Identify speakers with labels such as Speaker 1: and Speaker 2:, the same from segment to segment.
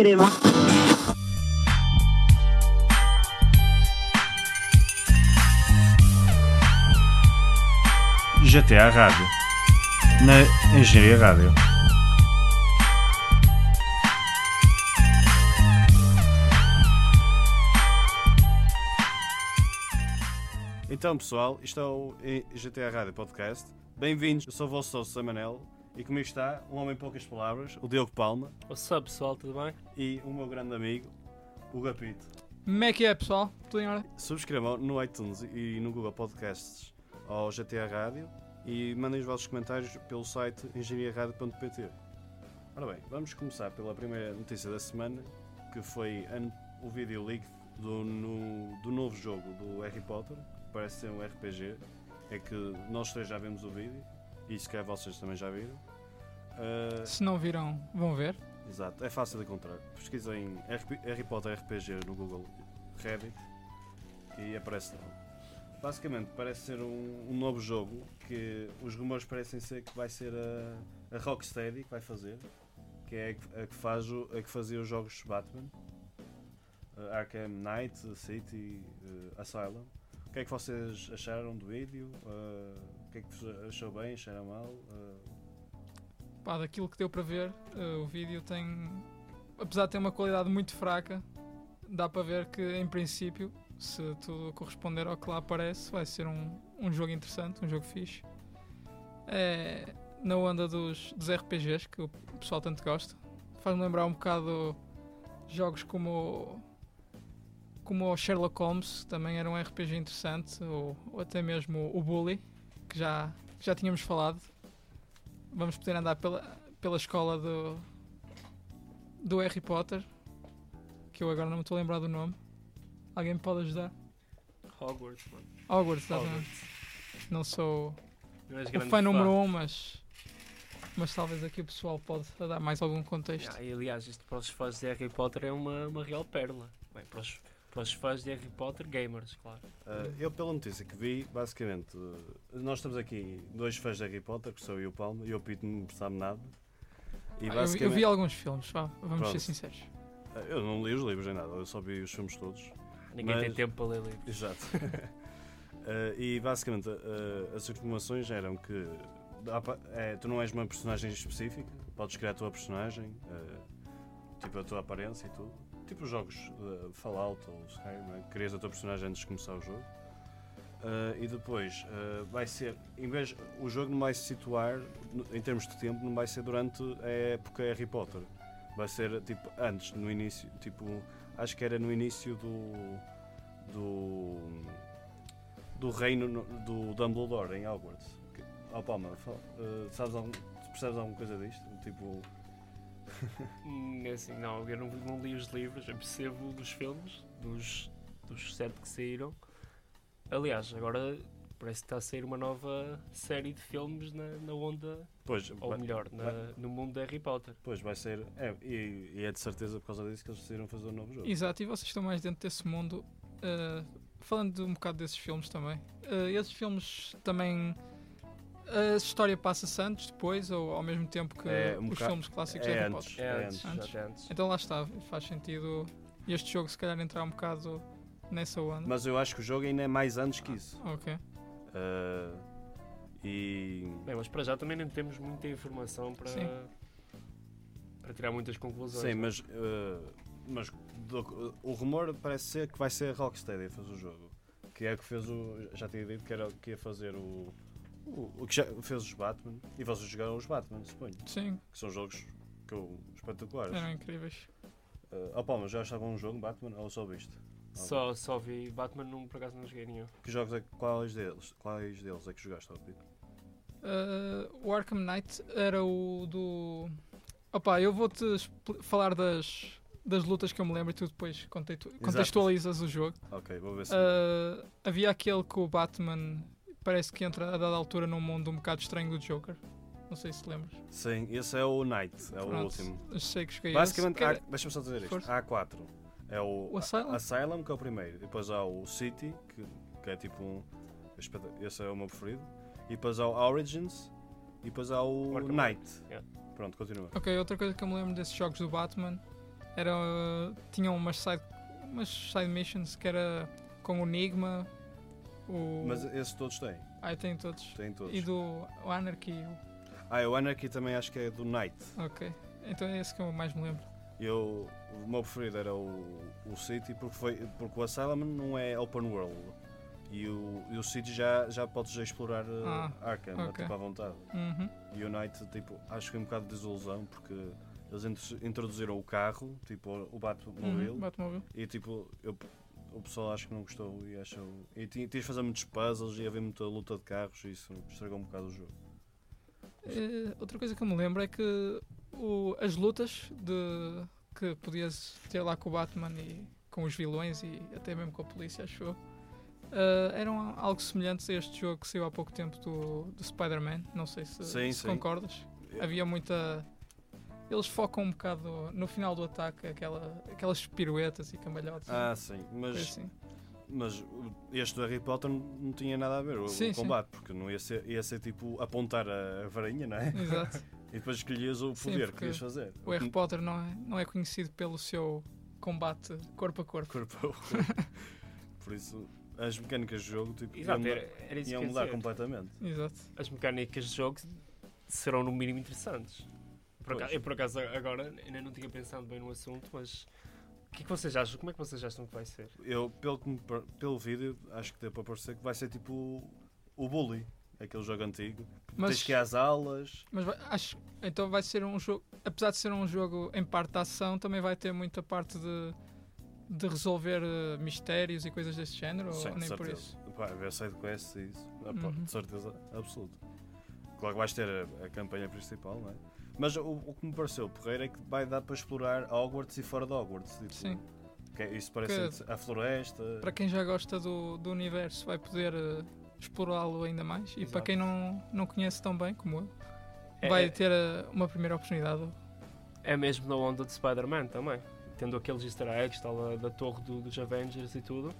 Speaker 1: incrível.
Speaker 2: GTA Rádio. Na Engenharia Rádio. Então pessoal, isto é o GTA Rádio Podcast. Bem-vindos, eu sou o vosso sócio Samanel e comigo está um homem em poucas palavras, o Diogo Palma,
Speaker 3: What's up, pessoal, tudo bem?
Speaker 2: e o meu grande amigo, o Gapito.
Speaker 4: Como é que é, pessoal? Tudo em ordem?
Speaker 2: Subscrevam no iTunes e no Google Podcasts ao GTA Rádio e mandem os vossos comentários pelo site engenhariaradio.pt. Ora bem, vamos começar pela primeira notícia da semana, que foi o vídeo leak do, no- do novo jogo do Harry Potter, que parece ser um RPG. É que nós três já vimos o vídeo e se calhar vocês também já viram. Ah,
Speaker 4: Se não viram, vão ver.
Speaker 2: Exato, é fácil de encontrar. Pesquisem Harry Potter RPG no Google Reddit e aparece lá. Basicamente, parece ser um, um novo jogo que os rumores parecem ser que vai ser a, a Rocksteady que vai fazer, que é a que, a que faz o, a que fazia os jogos Batman, uh, Arkham Knight, City, uh, Asylum. O que é que vocês acharam do vídeo? Uh, o que é que achou bem, acharam mal? Uh,
Speaker 4: Pá, daquilo que deu para ver, eh, o vídeo tem. Apesar de ter uma qualidade muito fraca, dá para ver que, em princípio, se tudo corresponder ao que lá aparece, vai ser um, um jogo interessante, um jogo fixe. É na onda dos, dos RPGs, que o pessoal tanto gosta. Faz-me lembrar um bocado jogos como. Como o Sherlock Holmes, também era um RPG interessante, ou, ou até mesmo o Bully, que já, que já tínhamos falado vamos poder andar pela, pela escola do, do Harry Potter, que eu agora não me estou a lembrar do nome. Alguém me pode ajudar?
Speaker 3: Hogwarts, mano.
Speaker 4: Hogwarts, exatamente.
Speaker 3: Hogwarts.
Speaker 4: Não sou
Speaker 3: Não
Speaker 4: o
Speaker 3: grande
Speaker 4: fã número 1, um, mas, mas talvez aqui o pessoal pode dar mais algum contexto.
Speaker 3: Ah, e, aliás, isto para os fãs de Harry Potter é uma, uma real pérola. Bem, para os, para os fãs de Harry Potter, gamers, claro.
Speaker 2: Uh, eu, pela notícia que vi, basicamente, uh, nós estamos aqui dois fãs de Harry Potter, que sou eu e o Palma, e o Pito não sabe nada. E
Speaker 4: Ah, eu, eu vi alguns filmes, vá, vamos
Speaker 2: Pronto.
Speaker 4: ser sinceros.
Speaker 2: uh, eu não li os livros nem nada, eu só vi os filmes todos.
Speaker 3: Ninguém tem
Speaker 2: Mas-
Speaker 3: tempo para ler livros.
Speaker 2: Exato. Uh, e basicamente, uh, as informações eram que é, tu não és uma personagem específica, podes criar a tua personagem, uh, tipo a tua aparência e tudo. Tipo os jogos uh, Fallout ou Skyrim, né? crias a tua personagem antes de começar o jogo. Uh, e depois uh, vai ser, em vez, o jogo não vai se situar em termos de tempo, não vai ser durante a época Harry Potter. Vai ser tipo antes, no início, tipo, acho que era no início do do do reino no- do Dumbledore em Hogwarts. Oh Palma, uh, sabes algum, percebes alguma coisa disto? Tipo,
Speaker 3: assim, não, eu não, não li os livros, eu percebo dos filmes, dos, dos sete que saíram. Aliás, agora parece que está a sair uma nova série de filmes na, na onda,
Speaker 2: pois,
Speaker 3: ou
Speaker 2: vai,
Speaker 3: melhor, na-
Speaker 2: vai-
Speaker 3: no mundo de Harry Potter.
Speaker 2: pois vai ser, é, e, e é de certeza por causa disso que eles decidiram fazer um novo jogo.
Speaker 4: Exato, e vocês estão mais dentro desse mundo. uh, falando de um bocado desses filmes também. uh, esses filmes também. A história passa-se antes, depois, ou ao mesmo tempo que
Speaker 2: É, um
Speaker 4: os
Speaker 2: bocado-
Speaker 4: filmes clássicos de
Speaker 2: é
Speaker 4: Harry
Speaker 2: antes.
Speaker 4: Potter.
Speaker 3: É
Speaker 2: É
Speaker 3: antes,
Speaker 4: antes.
Speaker 3: é antes.
Speaker 4: Então lá está, faz sentido este jogo se calhar entrar um bocado nessa onda.
Speaker 2: Mas eu acho que o jogo ainda é mais antes que isso.
Speaker 4: Ok.
Speaker 2: Uh, e
Speaker 3: Bem, mas para já também não temos muita informação para,
Speaker 4: Sim.
Speaker 3: para tirar muitas conclusões.
Speaker 2: sim,
Speaker 3: não é?
Speaker 2: mas, uh, mas do- o rumor parece ser que vai ser a Rocksteady a fazer o jogo. Que é que fez o. Já tinha dito que, era, que ia fazer o. O, o que já fez os Batman. E vocês jogaram os Batman, suponho.
Speaker 4: Sim,
Speaker 2: Que são jogos que eu, espetaculares.
Speaker 4: eram incríveis.
Speaker 2: Uh, oh, Palma, já achavam um jogo Batman ou só viste?
Speaker 3: Só, só vi Batman, não, por acaso não joguei nenhum.
Speaker 2: Que jogos é, quais, deles, quais deles é que jogaste, Alpito?
Speaker 4: Uh, o Arkham Knight era o do. Opa, eu vou-te falar das, das lutas que eu me lembro e tu depois contextu- contextualizas o jogo.
Speaker 2: Ok, vou ver se.
Speaker 4: Uh, havia aquele que o Batman parece que entra a dada altura num mundo um bocado estranho do Joker. Não sei se te lembras.
Speaker 2: Sim, esse é o Knight, é o
Speaker 4: Pronto,
Speaker 2: último.
Speaker 4: eu sei que
Speaker 2: Basicamente,
Speaker 4: esse, que
Speaker 2: há-
Speaker 4: era-
Speaker 2: deixa-me só dizer isto:
Speaker 4: Força.
Speaker 2: há quatro. É o,
Speaker 4: O Asylum?
Speaker 2: Asylum, que é o primeiro. Depois há o City, que, que é tipo um. Esse é o meu preferido. E depois há o Origins. E depois há o
Speaker 3: Arkham
Speaker 2: Knight.
Speaker 3: Yeah.
Speaker 2: Pronto, continua.
Speaker 4: Ok, outra coisa que eu me lembro desses jogos do Batman Era, tinham umas side, umas side missions que era com o Enigma, o.
Speaker 2: Mas esses todos têm.
Speaker 4: Ah, tem todos.
Speaker 2: Têm todos.
Speaker 4: E do o Anarchy.
Speaker 2: Ah, o Anarchy também acho que é do Night.
Speaker 4: Ok. Então é esse que eu mais me lembro.
Speaker 2: Eu, o meu preferido era o, o City porque, foi, porque o Asylum não é open world. E o, e o City já, já podes explorar uh,
Speaker 4: Ah,
Speaker 2: Arkham
Speaker 4: ok.
Speaker 2: tipo, à vontade.
Speaker 4: Uhum.
Speaker 2: E o Night, tipo, acho que foi um bocado de desilusão porque eles intro- introduziram o carro, tipo, o Batmobile.
Speaker 4: Uhum. Batmobile.
Speaker 2: E tipo, eu, o pessoal acho que não gostou e achou. E tinha- tinhas de fazer muitos puzzles e havia muita luta de carros e isso estragou um bocado o jogo.
Speaker 4: Eh, outra coisa que eu me lembro é que o- as lutas de, que podias ter lá com o Batman e com os vilões e até mesmo com a polícia, acho eu, eh, eram algo semelhantes a este jogo que saiu há pouco tempo do, do Spider-Man. Não sei se,
Speaker 2: Sim,
Speaker 4: se
Speaker 2: sim.
Speaker 4: concordas. Havia muita. Eles focam um bocado no final do ataque, aquela, aquelas piruetas e cambalhotas.
Speaker 2: Ah, sim, mas,
Speaker 4: assim.
Speaker 2: mas este do Harry Potter não- tinha nada a ver o,
Speaker 4: Sim,
Speaker 2: o
Speaker 4: sim.
Speaker 2: combate, porque não ia ser, ia ser tipo apontar a, varinha, não é?
Speaker 4: Exato.
Speaker 2: E depois escolhias o
Speaker 4: Sim,
Speaker 2: poder que
Speaker 4: porque
Speaker 2: querias fazer.
Speaker 4: O Harry Potter não é, não é conhecido pelo seu combate corpo a corpo.
Speaker 2: Corpo a corpo. Por isso, as mecânicas de jogo tipo,
Speaker 3: Exato,
Speaker 2: iam,
Speaker 3: era, era
Speaker 2: iam
Speaker 3: que
Speaker 2: mudar completamente.
Speaker 4: Exato.
Speaker 3: As mecânicas de jogo serão no mínimo interessantes. Por acaso, eu por acaso agora ainda não tinha pensado bem no assunto, mas o que é que vocês acham? Como é que vocês acham que vai ser?
Speaker 2: Eu, pelo, pelo vídeo, acho que deu para parecer que vai ser tipo o, Bully, aquele jogo antigo.
Speaker 4: Mas-
Speaker 2: Tens que ir às aulas.
Speaker 4: Mas vai- acho então vai ser um jogo, apesar de ser um jogo em parte de ação, também vai ter muita parte de, de resolver eh, mistérios e coisas desse género,
Speaker 2: Sim,
Speaker 4: ou nem por isso?
Speaker 2: Pá, ver side quests e isso. Ah,
Speaker 4: Uhum.
Speaker 2: De certeza absoluta. Claro que vais ter a, a campanha principal, não é? Mas o, o que me pareceu porreiro é que vai dar para explorar Hogwarts e fora de Hogwarts. Tipo,
Speaker 4: Sim.
Speaker 2: que é- isso parece a floresta.
Speaker 4: Para quem já gosta do, do universo, vai poder eh, explorá-lo ainda mais. E para
Speaker 3: Exato.
Speaker 4: quem não, não conhece tão bem como eu,
Speaker 3: É-
Speaker 4: vai
Speaker 3: é-
Speaker 4: ter eh, uma primeira oportunidade.
Speaker 3: É mesmo na onda de Spider-Man também. Tendo aqueles easter eggs, tal, da, da torre do- dos Avengers e tudo.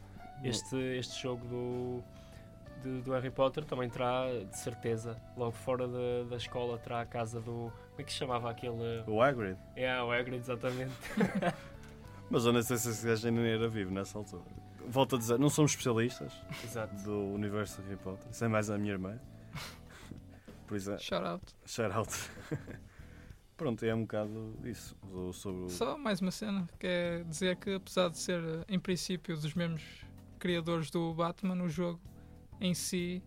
Speaker 3: Este, este jogo do, de- do Harry Potter também terá, de certeza, logo fora da, da escola, terá a casa do. Como é que se chamava aquele.
Speaker 2: O Hagrid.
Speaker 3: É, o Hagrid, exatamente.
Speaker 2: Mas eu não sei se esse gajo ainda era vivo nessa altura. Volto a dizer, não somos especialistas
Speaker 3: Exato.
Speaker 2: do universo de Harry Potter. Isso é mais a minha irmã. Por isso, é-
Speaker 4: Shout out.
Speaker 2: shout out. Pronto, é um bocado isso. Sobre o...
Speaker 4: Só mais uma cena, que é dizer que apesar de ser em princípio dos mesmos criadores do Batman, o jogo em si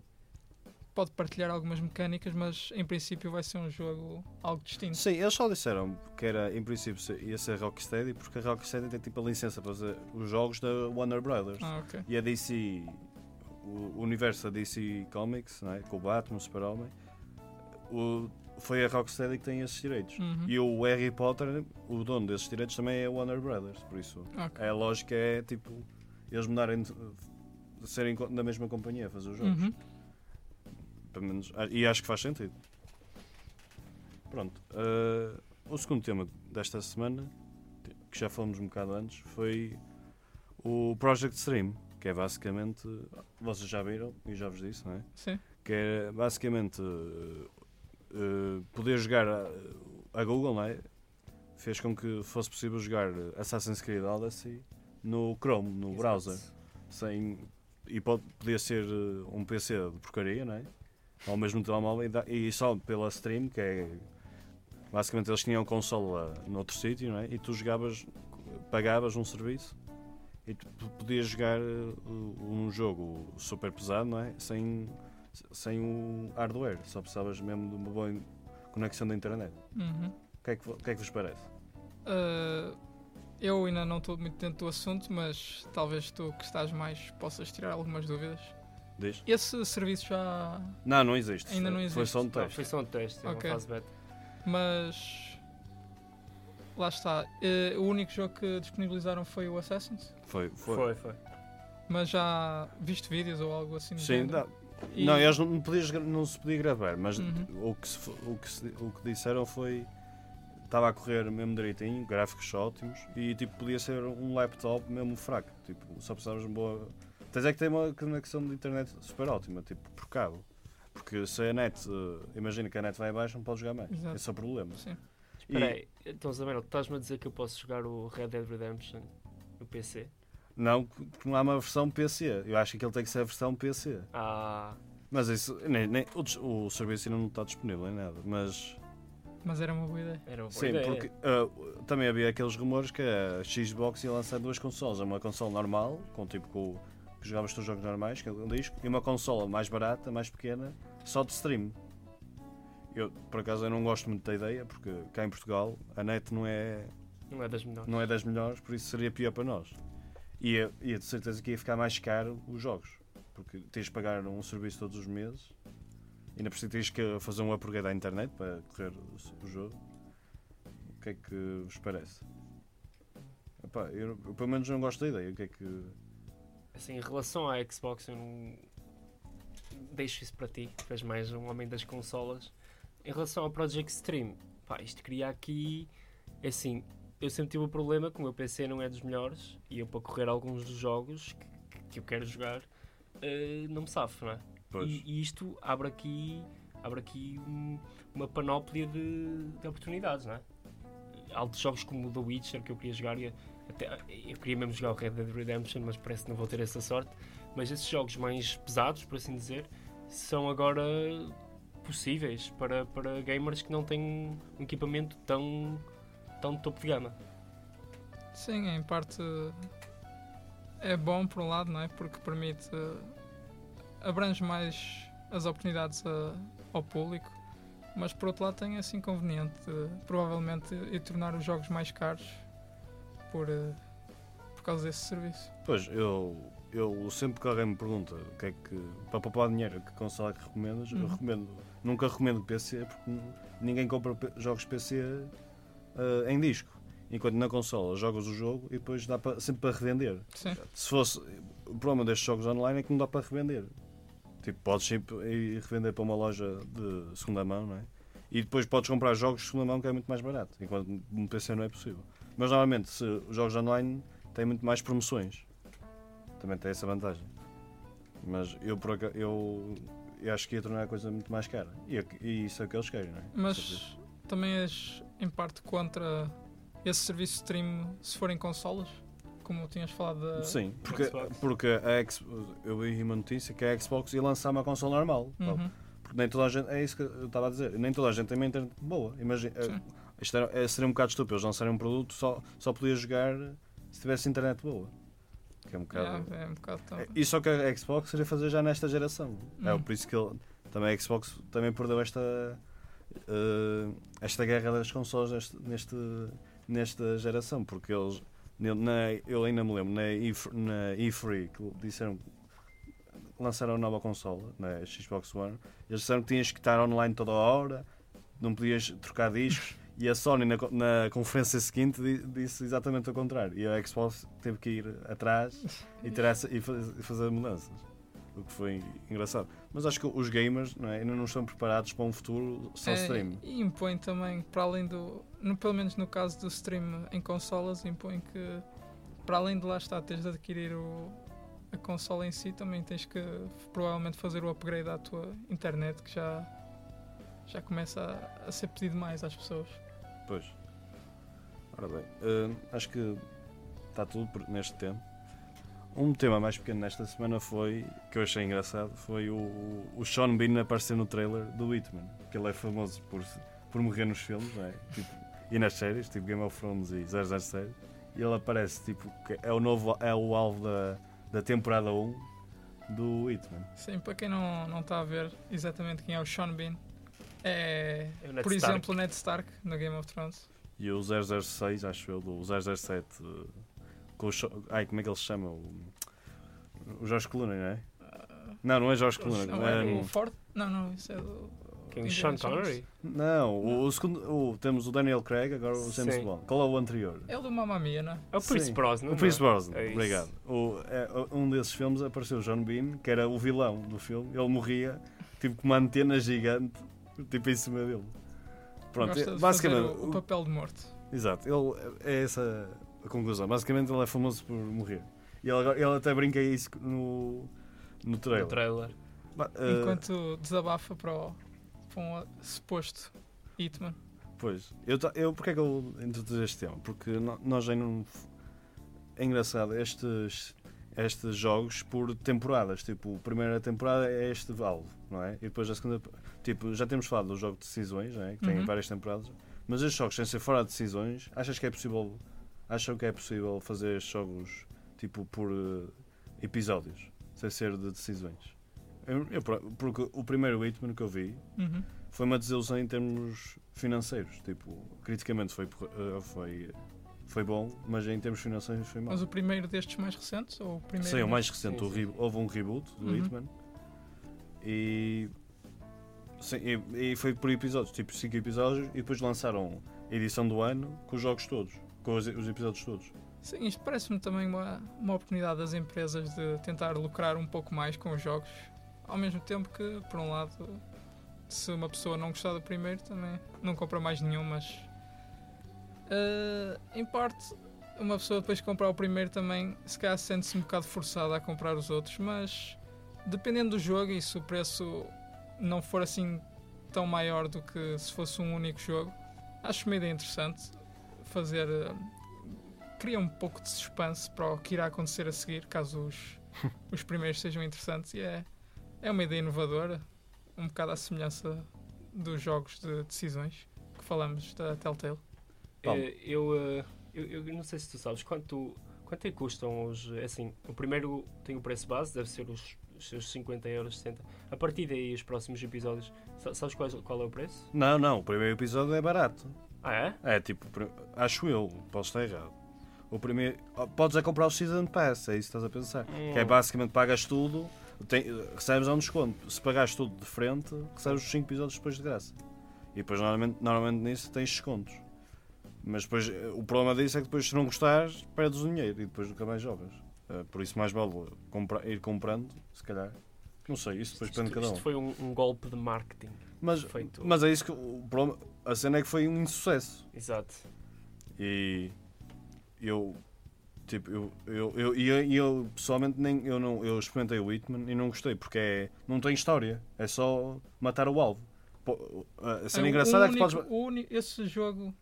Speaker 4: pode partilhar algumas mecânicas, mas em princípio vai ser um jogo algo distinto.
Speaker 2: Sim, eles só disseram que era, em princípio, ia ser Rocksteady, porque a Rocksteady tem tipo a licença para fazer os jogos da Warner Brothers.
Speaker 4: Ah, ok.
Speaker 2: E a DC, o universo da DC Comics, não é? com o Batman, o Super-Homem, o- foi a Rocksteady que tem esses direitos.
Speaker 4: Uhum.
Speaker 2: E o Harry Potter, o dono desses direitos também é a Warner Brothers, por isso
Speaker 4: Ok.
Speaker 2: a lógica é tipo eles mudarem serem da mesma companhia a fazer os jogos.
Speaker 4: Uhum.
Speaker 2: Pelo menos, a- e acho que faz sentido. Pronto. eh, o segundo tema desta semana, que já falamos um bocado antes, foi o Project Stream, que é basicamente, vocês já viram e já vos disse, não é?
Speaker 4: Sim.
Speaker 2: Que é basicamente eh, poder jogar a, a Google, não é? Fez com que fosse possível jogar Assassin's Creed Odyssey no Chrome, no
Speaker 3: Exato.
Speaker 2: browser sem e pode, podia ser eh, um PC de porcaria, não é? Ou mesmo um telemóvel e, dá- e só pela stream, que é basicamente eles tinham console lá noutro sítio, não é? E tu jogavas, pagavas um serviço e tu podias jogar eh, um jogo super pesado, não é? Sem, sem o hardware, só precisavas mesmo de uma boa conexão da internet.
Speaker 4: Uhum.
Speaker 2: O que é que, o que, é que vos parece?
Speaker 4: Uh, eu ainda não estou muito dentro do assunto, mas talvez tu que estás mais possas tirar algumas dúvidas.
Speaker 2: Diz?
Speaker 4: Esse serviço já.
Speaker 2: Não, não existe.
Speaker 4: Ainda não
Speaker 2: Foi
Speaker 4: existe.
Speaker 2: só um
Speaker 3: Não,
Speaker 2: teste.
Speaker 3: foi só um teste, é
Speaker 4: Ok.
Speaker 3: uma fase beta.
Speaker 4: Mas. Lá está. Uh, o único jogo que disponibilizaram foi o Assassin's.
Speaker 2: Foi, foi.
Speaker 3: Foi, foi.
Speaker 4: Mas já viste vídeos ou algo assim
Speaker 2: Sim,
Speaker 4: género?
Speaker 2: dá,
Speaker 4: E-
Speaker 2: Não, eles não, não, podias não se podia gravar, mas
Speaker 4: Uhum.
Speaker 2: o, que se, o, que se- o que disseram foi. Estava a correr mesmo direitinho, gráficos ótimos e tipo, podia ser um laptop mesmo fraco. Tipo, só precisavas de uma boa. Tens é que ter uma conexão de internet super ótima, tipo, por cabo. Porque se a net, eh, imagina que a net vai abaixo, não podes jogar mais.
Speaker 4: Exato.
Speaker 2: Esse é o problema.
Speaker 4: Sim.
Speaker 3: Espera aí, então Zamero, estás-me a dizer que eu posso jogar o Red Dead Redemption no PC?
Speaker 2: Não, porque não há uma versão PC. Eu acho que ele tem que ser a versão PC.
Speaker 3: Ah,
Speaker 2: Mas isso, nem, nem- o, o serviço ainda não está disponível em nada. Mas
Speaker 4: Mas era uma boa ideia.
Speaker 3: era uma boa
Speaker 2: sim,
Speaker 3: ideia.
Speaker 2: porque ah, também havia aqueles rumores que a Xbox ia lançar duas consoles. Uma console normal, com tipo com, que jogava os teus jogos normais, que é um disco, e uma consola mais barata, mais pequena, só de stream. Eu, por acaso, eu não gosto muito da ideia, porque cá em Portugal a net não é,
Speaker 3: Não é das melhores.
Speaker 2: não é das melhores, por isso seria pior para nós. E ia de certeza que ia ficar mais caro os jogos, porque tens de pagar um serviço todos os meses, e tens que fazer um upgrade à internet para correr o, o jogo. O que é que vos parece? Epá, eu, eu pelo menos não gosto da ideia. O que é que.
Speaker 3: Assim, em relação à Xbox, eu não. Deixo isso para ti, que és mais um homem das consolas. Em relação ao Project Stream, pá, isto cria aqui. é Assim, eu sempre tive o problema que o meu PC não é dos melhores e eu, para correr alguns dos jogos que, que eu quero jogar, eh, não me safo, não é?
Speaker 2: Pois.
Speaker 3: E, e isto abre aqui, abre aqui um- uma panóplia de, de oportunidades, não é? Há de jogos como o The Witcher que eu queria jogar e até, eu queria mesmo jogar o Red Dead Redemption, mas parece que não vou ter essa sorte. Mas esses jogos mais pesados, por assim dizer, são agora possíveis para, para gamers que não têm um equipamento tão, tão de topo de gama.
Speaker 4: Sim, em parte é bom por um lado, não é? Porque permite abrange mais as oportunidades a- ao público, mas por outro lado tem esse inconveniente de provavelmente ir tornar os jogos mais caros por, eh, por causa desse serviço.
Speaker 2: Pois, eu, eu sempre que alguém me pergunta o que é que. para poupar dinheiro, que console é que recomendas, eu
Speaker 4: Uhum.
Speaker 2: recomendo. Nunca recomendo PC porque ninguém compra jogos PC ah, em disco. Enquanto na consola jogas o jogo e depois dá para, sempre para revender.
Speaker 4: Sim,
Speaker 2: Se fosse. O problema destes jogos online é que não dá para revender. Tipo, podes sempre ir revender para uma loja de segunda mão, não é? E depois podes comprar jogos de segunda mão que é muito mais barato, enquanto no PC não é possível. Mas normalmente, se os jogos online têm muito mais promoções, também tem essa vantagem. Mas eu, por acaso, eu, eu acho que ia tornar a coisa muito mais cara. E, e isso é o que eles querem, não é?
Speaker 4: mas também és em parte contra esse serviço de stream se forem consolas, como tinhas falado da.
Speaker 2: Sim, porque, porque a X, eu vi uma notícia que a Xbox ia lançar uma console normal.
Speaker 4: Uhum.
Speaker 2: Porque nem toda a gente, é isso que eu estava a dizer, nem toda a gente tem uma internet boa. Imagina,
Speaker 4: Sim.
Speaker 2: isto era, é, seria um bocado estúpido, eles lançarem um produto só, só podia jogar se tivesse internet boa. Que é um bocado.
Speaker 4: Yeah, é um bocado tão...
Speaker 2: É, e só que a Xbox seria fazer já nesta geração. É
Speaker 4: Hum.
Speaker 2: por isso que ele, também a Xbox também perdeu esta, eh, esta guerra das consoles neste, neste, nesta geração, porque eles, na, eu ainda me lembro, na E3 na E3 que disseram lançaram a nova consola, na Xbox One, eles disseram que tinhas que estar online toda a hora, não podias trocar discos. E a Sony, na, na conferência seguinte, di- disse exatamente o contrário. E a Xbox teve que ir atrás e, ter essa- e faz- e fazer mudanças. O que foi engraçado. Mas acho que os gamers não é, ainda não estão preparados para um futuro só
Speaker 4: É,
Speaker 2: stream.
Speaker 4: E impõe também, para além do. No, pelo menos no caso do stream em consolas, impõe que, para além de lá estar, tens de adquirir o, a consola em si, também tens que provavelmente fazer o upgrade à tua internet, que já, já começa a, a ser pedido mais às pessoas.
Speaker 2: Pois. Ora bem, eh, acho que está tudo neste tempo. Um tema mais pequeno nesta semana foi, que eu achei engraçado, foi o, o Sean Bean aparecer no trailer do Hitman. Que ele é famoso por, por morrer nos filmes, não é? Tipo, e nas séries, tipo Game of Thrones e 007. E ele aparece, tipo, que é o novo, é o alvo da, da temporada 1 do Hitman.
Speaker 4: Sim, para quem não, não está a ver exatamente quem é o Sean Bean, é,
Speaker 3: É
Speaker 4: por
Speaker 3: Stark.
Speaker 4: exemplo, o Ned Stark no Game of Thrones.
Speaker 2: E o 006, acho eu, do 007, eh, com o. Ai, como é que ele se chama? O, o Jorge Clooney, não é?
Speaker 4: Ah,
Speaker 2: Não, não é Jorge Clooney.
Speaker 4: não,
Speaker 2: é,
Speaker 4: é o Ford? Não, não, isso é do.
Speaker 3: Quem? Sean. Connery?
Speaker 2: não, o, o segundo. o- temos o Daniel Craig, agora o James
Speaker 3: Sim.
Speaker 2: Bond. Qual é o anterior?
Speaker 4: É o do Mamma Mia, não é?
Speaker 3: É o Pierce
Speaker 2: Sim.
Speaker 3: Brosnan.
Speaker 2: o Pierce
Speaker 3: é?
Speaker 2: Brosnan,
Speaker 3: É
Speaker 2: obrigado. O, é, um desses filmes apareceu o John Bean, que era o vilão do filme. Ele morria, tipo, com uma antena gigante, tipo, em cima dele. Pronto,
Speaker 4: Gosta de
Speaker 2: basicamente.
Speaker 4: fazer o, o papel de morto.
Speaker 2: Exato, ele, é essa a conclusão. Basicamente, ele é famoso por morrer. E ele, ele até brinca isso no, no trailer.
Speaker 3: No trailer.
Speaker 2: Eh,
Speaker 4: Enquanto desabafa para, o, um suposto Hitman.
Speaker 2: Pois, eu, eu porque é que eu introduzi este tema? Porque nós ainda não. É engraçado, estes, estes jogos por temporadas. Tipo, a primeira temporada é este Valve, não é? E depois a segunda. Tipo, já temos falado do jogo de decisões, não é? Que tem
Speaker 4: Uhum.
Speaker 2: várias temporadas. Mas estes jogos, sem ser fora de decisões, achas que é possível. Acham que é possível fazer estes jogos tipo por eh, episódios, sem ser de decisões? Eu, eu, por- porque o primeiro Hitman que eu vi
Speaker 4: Uhum.
Speaker 2: foi uma desilusão em termos financeiros. Tipo, criticamente foi, eh, foi, foi bom, mas em termos financeiros foi mau.
Speaker 4: Mas o primeiro destes mais recentes? Ou o primeiro
Speaker 2: Sim, o mais recente,
Speaker 3: Sim, sim.
Speaker 2: houve um reboot do
Speaker 4: Uhum.
Speaker 2: Hitman e, sim, e, e foi por episódios, tipo 5 episódios, e depois lançaram a edição do ano com os jogos todos, com os, os episódios todos.
Speaker 4: Sim, isto parece-me também uma, uma oportunidade das empresas de tentar lucrar um pouco mais com os jogos. Ao mesmo tempo que, por um lado, se uma pessoa não gostar do primeiro, também não compra mais nenhum, mas. eh, em parte, uma pessoa depois de comprar o primeiro também, se calhar sente-se um bocado forçada a comprar os outros, mas dependendo do jogo e se o preço não for assim tão maior do que se fosse um único jogo, acho uma ideia interessante fazer. eh, cria um pouco de suspense para o que irá acontecer a seguir, caso os, os primeiros sejam interessantes. E é, é uma ideia inovadora, um bocado à semelhança dos jogos de decisões que falamos da Telltale.
Speaker 3: Eh, eu, eh, eu, eu não sei se tu sabes quanto, quanto é que custam os. é Assim, o primeiro tem o preço base, deve ser os, os seus 50 euros, 60. A partir daí, os próximos episódios, sa- sabes qual, qual é o preço?
Speaker 2: Não, não, o primeiro episódio é barato.
Speaker 3: Ah, é?
Speaker 2: É tipo, acho eu, posso estar errado. O primeiro. oh, Podes é comprar o Season Pass, é isso que estás a pensar. Que é
Speaker 3: Hum.
Speaker 2: basicamente pagas tudo, tem, recebes um desconto. Se pagares tudo de frente, recebes os 5 episódios depois de graça. E depois normalmente, normalmente nisso tens descontos. Mas depois eh, o problema disso é que depois se não gostares, perdes o dinheiro e depois nunca mais jogas. Eh, Por isso mais vale compra- ir comprando, se calhar. Não sei, isso depois depende de cada um.
Speaker 3: isto foi um, um golpe de marketing
Speaker 2: Mas,
Speaker 3: feito.
Speaker 2: mas é isso que o problema. A cena é que foi um insucesso.
Speaker 3: Exato.
Speaker 2: E eu tipo, eu, eu, eu, e eu, eu, pessoalmente nem eu não eu experimentei o Hitman e não gostei porque é, não tem história, é só matar o alvo. Pô, A cena
Speaker 4: É,
Speaker 2: engraçada
Speaker 4: o
Speaker 2: é que podes
Speaker 4: único- o uni- esse jogo,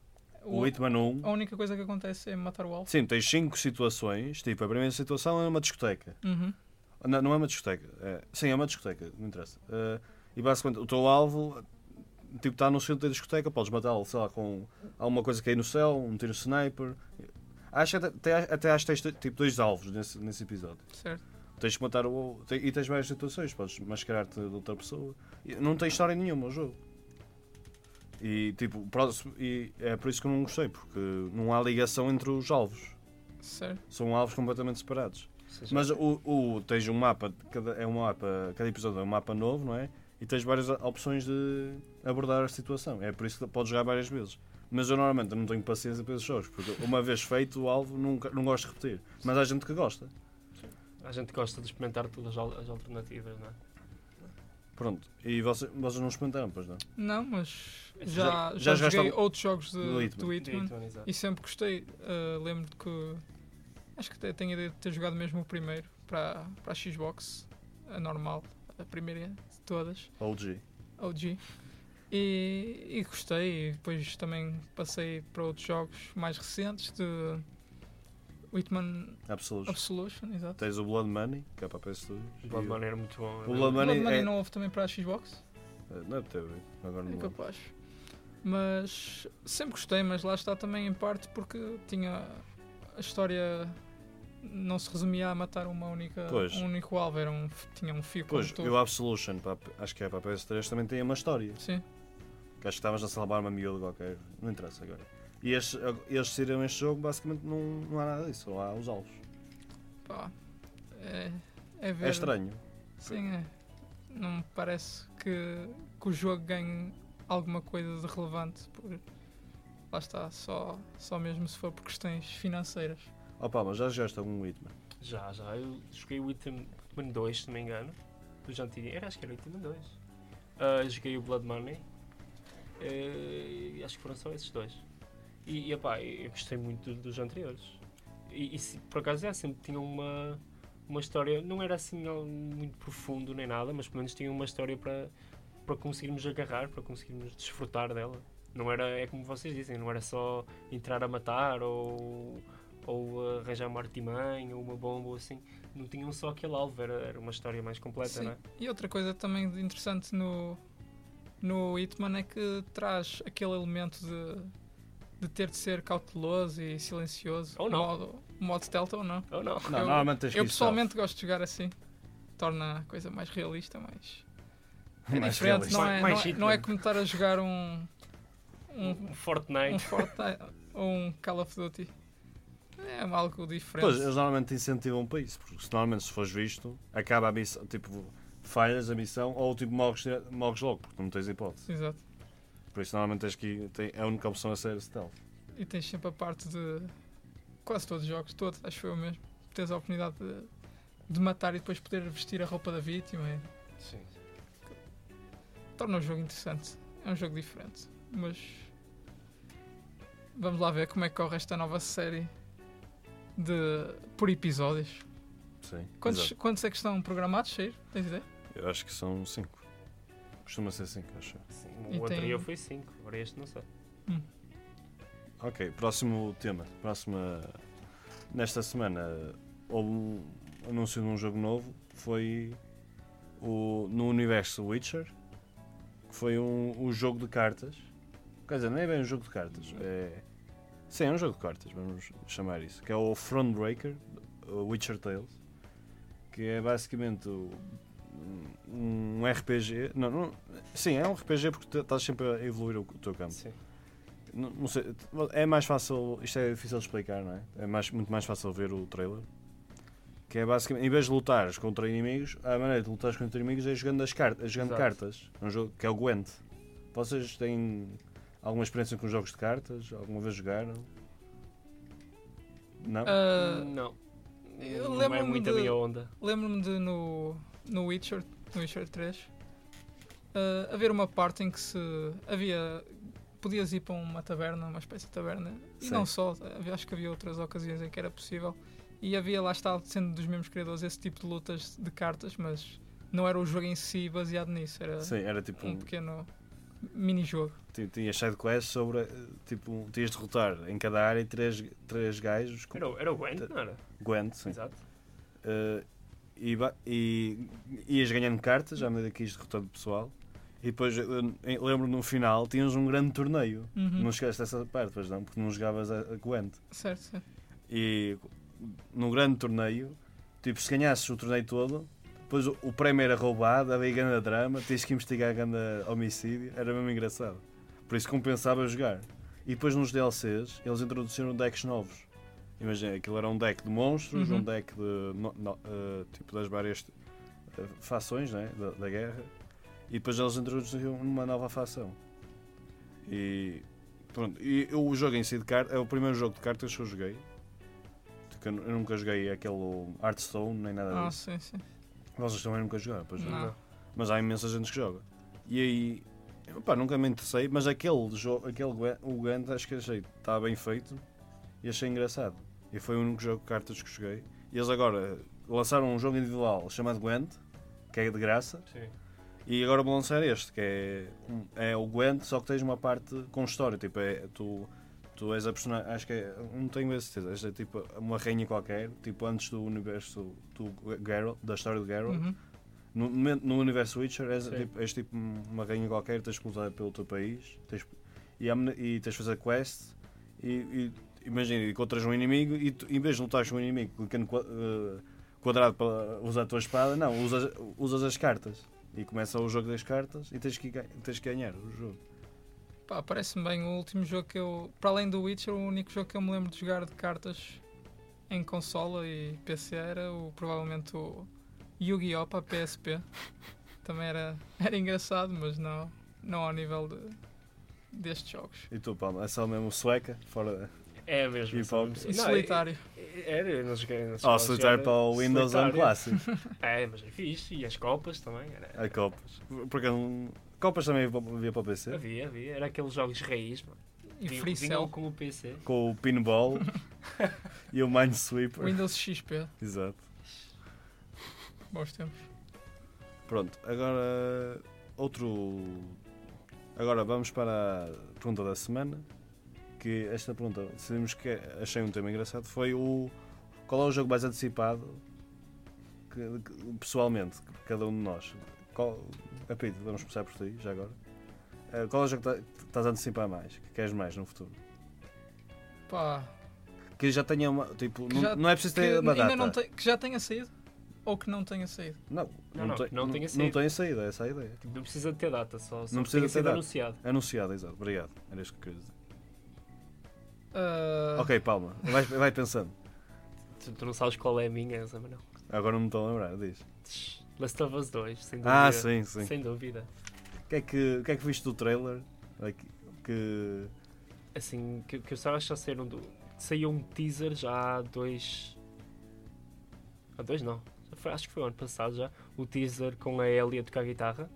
Speaker 2: o Hitman 1,
Speaker 4: a única coisa que acontece é matar o alvo.
Speaker 2: sim, tens cinco situações, tipo, a primeira situação é uma discoteca.
Speaker 4: Uhum.
Speaker 2: Não, não é uma discoteca, é, sim, é uma discoteca, não interessa. Eh, e basicamente o teu alvo tipo, está no centro da discoteca, podes matá-lo, sei lá, com alguma coisa que aí no céu, um tiro sniper. Acho que até, até, acho que tens tipo, dois alvos nesse, nesse episódio.
Speaker 4: Certo.
Speaker 2: Tens que matar o. te- E tens várias situações, podes mascarar-te de outra pessoa. E não tem história nenhuma o jogo. E tipo, próximo- e é por isso que eu não gostei, porque não há ligação entre os alvos.
Speaker 4: Certo.
Speaker 2: São alvos completamente separados.
Speaker 3: Seja,
Speaker 2: Mas o, o, tens um mapa, cada, é um mapa, cada episódio é um mapa novo, não é? E tens várias opções de abordar a situação. É por isso que podes jogar várias vezes. Mas eu normalmente não tenho paciência para esses jogos, porque uma vez feito o alvo nunca, não gosto de repetir. Mas há gente que gosta.
Speaker 3: A gente gosta de experimentar todas as al- as alternativas, não é?
Speaker 2: Pronto. E vocês, vocês não experimentaram, pois não?
Speaker 4: Não, mas já,
Speaker 2: já-
Speaker 4: já,
Speaker 2: já
Speaker 4: joguei outros jogos de,
Speaker 2: do Hitman.
Speaker 4: do Hitman
Speaker 3: Hitman, exato.
Speaker 4: e sempre gostei. Uh, lembro que acho que até tenho a ideia de ter jogado mesmo o primeiro para, para a Xbox, a normal, a primeira de todas,
Speaker 2: OG.
Speaker 4: OG. E, e gostei, e depois também passei para outros jogos mais recentes de Hitman
Speaker 2: Absolution.
Speaker 4: Absolution, exato.
Speaker 2: Tens o Blood Money, que é para PS2.
Speaker 3: O Blood Money era muito bom.
Speaker 2: O Blood Money
Speaker 4: Blood Money
Speaker 2: é-
Speaker 4: não houve também para a Xbox?
Speaker 2: Eh, Não teve, agora não
Speaker 4: É capaz. Mas sempre gostei, mas lá está também em parte porque tinha a história não se resumia a matar uma única
Speaker 2: Pois.
Speaker 4: um único alvo, era um, tinha um fio
Speaker 2: Pois,
Speaker 4: condutor.
Speaker 2: e o Absolution, para, acho que é para a PS3, também tem uma história.
Speaker 4: Sim,
Speaker 2: Que acho que estavas a salvar uma miúda qualquer. Não interessa agora. E estes, estes saíram este jogo, basicamente não, não há nada disso. Só há os alvos.
Speaker 4: pá. É, é ver.
Speaker 2: É estranho.
Speaker 4: Sim, é. Não me parece que, que o jogo ganhe alguma coisa de relevante por. Lá está, só, só mesmo se for por questões financeiras.
Speaker 2: Opa, mas já jogaste algum Hitman?
Speaker 3: Já, já. Eu joguei o Hitman 2, se não me engano. Do já antigo. Era, acho que era o Hitman 2. Ah, joguei o Blood Money. E acho que foram só esses dois. E, e epá, eu gostei muito dos anteriores. E, e se- por acaso é, sempre tinham uma, uma história, não era assim algo muito profundo nem nada, mas pelo menos tinha uma história para, para conseguirmos agarrar, para conseguirmos desfrutar dela. Não era, é como vocês dizem, não era só entrar a matar ou, ou arranjar uma artimanha ou uma bomba ou assim. Não tinham só aquele alvo, era, era uma história mais completa,
Speaker 4: Sim.
Speaker 3: não é?
Speaker 4: E outra coisa também interessante no, no Hitman é que traz aquele elemento de, de ter de ser cauteloso e silencioso.
Speaker 3: Ou não.
Speaker 4: O modo, o modo stealth ou não.
Speaker 3: Ou não?
Speaker 2: Não,
Speaker 4: Eu-
Speaker 2: normalmente
Speaker 4: Eu pessoalmente gosto de jogar assim. Torna a coisa mais realista, mais. É
Speaker 2: Mais
Speaker 4: diferente,
Speaker 2: realista.
Speaker 4: não é,
Speaker 3: Mais
Speaker 4: não, é, não é como estar a jogar um. Um,
Speaker 3: Um Fortnite.
Speaker 4: um Fortnite ou um Call of Duty. É algo diferente.
Speaker 2: Pois, eles normalmente incentivam para isso, porque se normalmente se fores visto, acaba a missão, tipo, falhas a missão ou tipo morres, morres logo, porque não tens hipótese.
Speaker 4: Exato.
Speaker 2: Por isso normalmente tens que ir, tem, é a única opção a ser stealth.
Speaker 4: E tens sempre a parte de. Quase todos os jogos, todos, acho eu mesmo. Tens a oportunidade de, de matar e depois poder vestir a roupa da vítima. e
Speaker 3: Sim.
Speaker 4: torna o jogo interessante. É um jogo diferente. Mas. Vamos lá ver como é que corre esta nova série de. por episódios.
Speaker 2: Sim.
Speaker 4: Quantos,
Speaker 2: exato.
Speaker 4: quantos é que estão programados sair? Tens ideia?
Speaker 2: Eu acho que são 5. Costuma ser 5, acho. eu.
Speaker 3: Sim, o
Speaker 4: tem-
Speaker 3: anterior foi 5, agora este não sei.
Speaker 2: Ok, próximo tema. Próxima. Nesta semana houve um anúncio de um jogo novo. Foi o, no universo Witcher. Que foi um, um jogo de cartas. Quer dizer, não é bem um jogo de cartas. É, sim, é um jogo de cartas, vamos chamar isso. Que é o Thronebreaker, o Witcher Tales. Que é basicamente o- um RPG. Não, não, sim, é um RPG porque estás sempre a evoluir o, teu campo.
Speaker 3: Sim.
Speaker 2: Não, não sei, é mais fácil, isto é difícil de explicar, não é? É mais, muito mais fácil ver o trailer. Que é basicamente, em vez de lutares contra inimigos, a maneira de lutares contra inimigos é jogando, as cartas, jogando
Speaker 3: Exato.
Speaker 2: cartas. É um jogo que é o Gwent. Vocês têm alguma experiência com jogos de cartas? Alguma vez jogaram? Não?
Speaker 4: Ah,
Speaker 3: não.
Speaker 4: eu
Speaker 3: não é muito a
Speaker 4: de-
Speaker 3: minha onda.
Speaker 4: Lembro-me de no, no Witcher, no Witcher 3, ah, haver uma parte em que se havia. Podias ir para uma taberna, uma espécie de taberna, e
Speaker 2: Sim.
Speaker 4: não só, havia- acho que havia outras ocasiões em que era possível. E havia lá está, sendo dos mesmos criadores, esse tipo de lutas de cartas, mas não era o jogo em si baseado nisso, era
Speaker 2: Sim, era tipo
Speaker 4: um
Speaker 2: um,
Speaker 4: pequeno mini-jogo.
Speaker 2: ti- tinha sidequest sobre eh, tipo, tinhas de derrotar em cada área três, três gajos com
Speaker 3: Era, o- era o Gwent, não era?
Speaker 2: Gwent, sim.
Speaker 3: Exato.
Speaker 2: Uh, e, e ias ganhando cartas à medida que ias derrotando pessoal. E depois em- lembro no final tinhas um grande torneio.
Speaker 4: Uhum.
Speaker 2: Não chegaste a essa parte, pois não, porque não jogavas a, a.
Speaker 4: Certo, certo.
Speaker 2: E no grande torneio, tipo, se ganhasses o torneio todo, depois o, o prémio era roubado, havia grande drama, tens que investigar grande homicídio, era mesmo engraçado. Por isso compensava jogar. E depois nos DLCs eles introduziram decks novos. Imagina, aquilo era um deck de monstros,
Speaker 4: Uhum.
Speaker 2: um deck de no- no- eh, tipo das várias eh, fações né, da, da guerra. E depois eles introduziram uma nova fação. E pronto, e o jogo em si de cartas é o primeiro jogo de cartas que eu joguei. Porque eu, nu- eu nunca joguei aquele Hearthstone nem nada
Speaker 4: Ah,
Speaker 2: disso.
Speaker 4: sim, sim.
Speaker 2: Vocês também nunca jogaram, pois não. Mas há imensa gente que joga. E aí, nunca me interessei, mas aquele jogo, aquele o Gwent, acho que achei estava bem feito e achei engraçado. E foi o único jogo de cartas que joguei. E eles agora lançaram um jogo individual chamado Gwent, que é de graça,
Speaker 3: Sim.
Speaker 2: e agora vão lançar este, que é, é o Gwent, só que tens uma parte com história. Tipo, é, tu, tu és a personagem, acho que é, não tenho bem certeza, és é tipo uma rainha qualquer, tipo antes do universo do Geralt, da história de Geralt.
Speaker 4: Uhum.
Speaker 2: No, no universo Witcher és tipo, és tipo uma rainha qualquer, tens que lutar pelo teu país tens, e, e tens de fazer quest e, e imagina, encontras um inimigo e tu, em vez de lutares com um inimigo clicando eh, quadrado para usar a tua espada, não, usas, usas as cartas e começa o jogo das cartas e tens que, tens que ganhar o jogo.
Speaker 4: Pá, parece-me bem. O último jogo que eu. Para além do Witcher, o único jogo que eu me lembro de jogar de cartas em consola e PC era o, provavelmente o Yu-Gi-Oh! para PSP. Também era, era engraçado, mas não, não ao nível de, destes jogos.
Speaker 2: E tu, Palma, é só mesmo sueca, fora.
Speaker 3: É mesmo.
Speaker 2: E pop.
Speaker 3: mesmo-
Speaker 4: E
Speaker 3: Não,
Speaker 4: solitário.
Speaker 3: é- Era, eu não joguei. Não
Speaker 2: Oh,
Speaker 3: joguei-
Speaker 2: solitário para o Windows é um clássico.
Speaker 3: É, mas é fixe. E as copas também. Era,
Speaker 2: A Copas. Porque Copas também havia para o PC.
Speaker 3: Havia, havia. Era aqueles jogos raiz, mano.
Speaker 4: E Free
Speaker 3: vinham
Speaker 4: Cell.
Speaker 3: com o PC.
Speaker 2: Com o Pinball e o Minesweeper.
Speaker 4: Windows XP.
Speaker 2: Exato.
Speaker 4: Bons tempos.
Speaker 2: Pronto, agora outro. Agora vamos para a pergunta da semana. Que esta pergunta, decidimos que achei um tema engraçado. Foi o. Qual é o jogo mais antecipado que- que- pessoalmente, que cada um de nós? Qual, Apito, vamos começar por ti, já agora. Eh, qual é o jogo que tá- estás a antecipar mais? Que queres mais no futuro?
Speaker 4: Pá,
Speaker 2: Que já tenha uma. Tipo,
Speaker 4: Que
Speaker 2: não,
Speaker 4: já-
Speaker 2: não é preciso
Speaker 4: que
Speaker 2: ter uma
Speaker 4: ainda
Speaker 2: data.
Speaker 4: não tem- que já tenha saído ou que não tenha saído.
Speaker 2: Não,
Speaker 3: Não, não,
Speaker 2: tem-
Speaker 3: não tenha
Speaker 2: não
Speaker 3: saído.
Speaker 2: tem saída, essa é a ideia.
Speaker 3: Não precisa de ter data, só, só
Speaker 2: Não precisa
Speaker 3: tenha
Speaker 2: ter
Speaker 3: sido
Speaker 2: data.
Speaker 3: anunciado.
Speaker 2: Anunciado, exato. Obrigado. Era isto que queria dizer.
Speaker 4: Ah,
Speaker 2: Ok, palma. Vai, vai pensando.
Speaker 3: Tu, tu não sabes qual é a minha, mas não.
Speaker 2: Agora não me estou a lembrar, diz.
Speaker 3: Last of Us 2, sem dúvida.
Speaker 2: Ah, sim, sim.
Speaker 3: Sem dúvida.
Speaker 2: O que é que, o que, é que viste do trailer? Que,
Speaker 3: Assim, que, que eu só acho que já saíram do. Saiu um teaser já há dois. Há dois não. Foi- acho que foi o ano passado já. O teaser com a Ellie a tocar guitarra.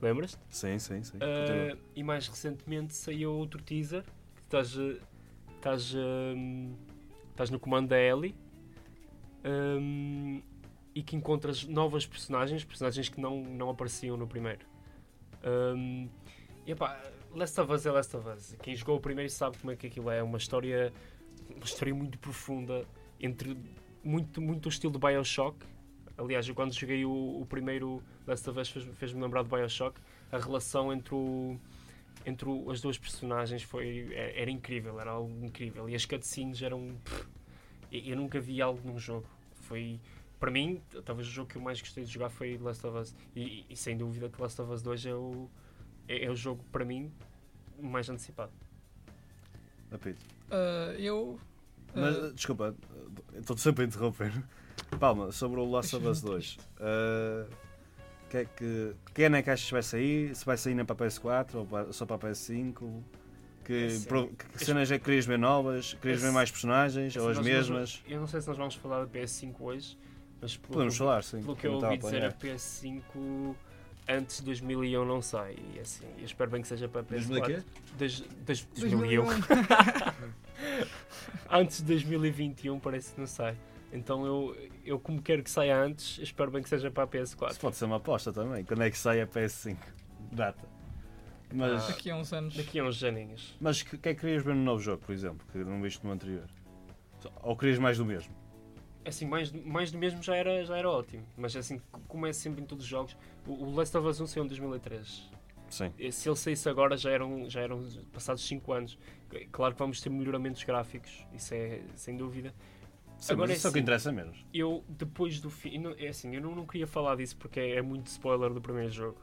Speaker 3: Lembras-te?
Speaker 2: Sim, sim, sim.
Speaker 3: Ah, e mais recentemente saiu outro teaser que estás, estás, hum, estás no comando da Ellie hum, e que encontras novas personagens, personagens que não, não apareciam no primeiro. Hum, e epá, Last of Us é Last of Us. Quem jogou o primeiro sabe como é que aquilo é. Uma história, uma história muito profunda, entre muito, muito o estilo de Bioshock. Aliás, eu quando joguei o, o primeiro Last of Us fez- fez-me lembrar de Bioshock. A relação entre, o, entre o- as duas personagens foi, é- era incrível, era algo incrível. E as cutscenes eram. pff, eu eu nunca vi algo num jogo. Foi. Para mim, talvez o jogo que eu mais gostei de jogar foi Last of Us. E, e sem dúvida que Last of Us 2 é o, é, é o jogo, para mim, mais antecipado.
Speaker 2: Apito.
Speaker 4: ah, eu. ah,
Speaker 2: Mas, desculpa, estou sempre a interromper. Palma, sobre o Last of Us 2. Uh, que é que, que ano é que achas que vai sair? Se vai sair nem para a PS4 ou só para a PS5? Que,
Speaker 3: É sim.
Speaker 2: pro- que cenas é que querias ver novas? Querias ver mais personagens ou
Speaker 3: Assim,
Speaker 2: as mesmas?
Speaker 3: eu não sei se nós vamos falar da PS5 hoje, mas pelo,
Speaker 2: Podemos falar, sim.
Speaker 3: pelo que eu ouvi dizer, a
Speaker 2: planear.
Speaker 3: PS5 antes de 2001 não sai. E assim, eu espero bem que seja para a PS4.
Speaker 2: 2000 quê?
Speaker 3: Des- des-
Speaker 4: 2001.
Speaker 3: 2001. antes de 2021 parece que não sai. Então eu, eu como quero que saia antes, espero bem que seja para a PS4.
Speaker 2: Isso pode ser uma aposta também. Quando é que sai a PS5? Data. Mas,
Speaker 3: Ah.
Speaker 4: Daqui a uns anos.
Speaker 3: Daqui a uns janinhos.
Speaker 2: mas o que, que é que querias ver no novo jogo, por exemplo, que não viste no anterior? Ou querias mais do mesmo?
Speaker 3: Assim, mais, mais do mesmo já era, já era ótimo. Mas assim, c- como é sempre em todos os jogos, o, o Last of Us 1 saiu em 2003.
Speaker 2: Sim.
Speaker 3: E Se ele saísse agora já eram, já eram passados 5 anos. Claro que vamos ter melhoramentos gráficos, isso é sem dúvida.
Speaker 2: Sim,
Speaker 3: Agora
Speaker 2: mas
Speaker 3: é
Speaker 2: isso é o que
Speaker 3: assim.
Speaker 2: interessa menos.
Speaker 3: Eu, depois do fim. não- É assim, eu não, não queria falar disso porque é, é muito spoiler do primeiro jogo.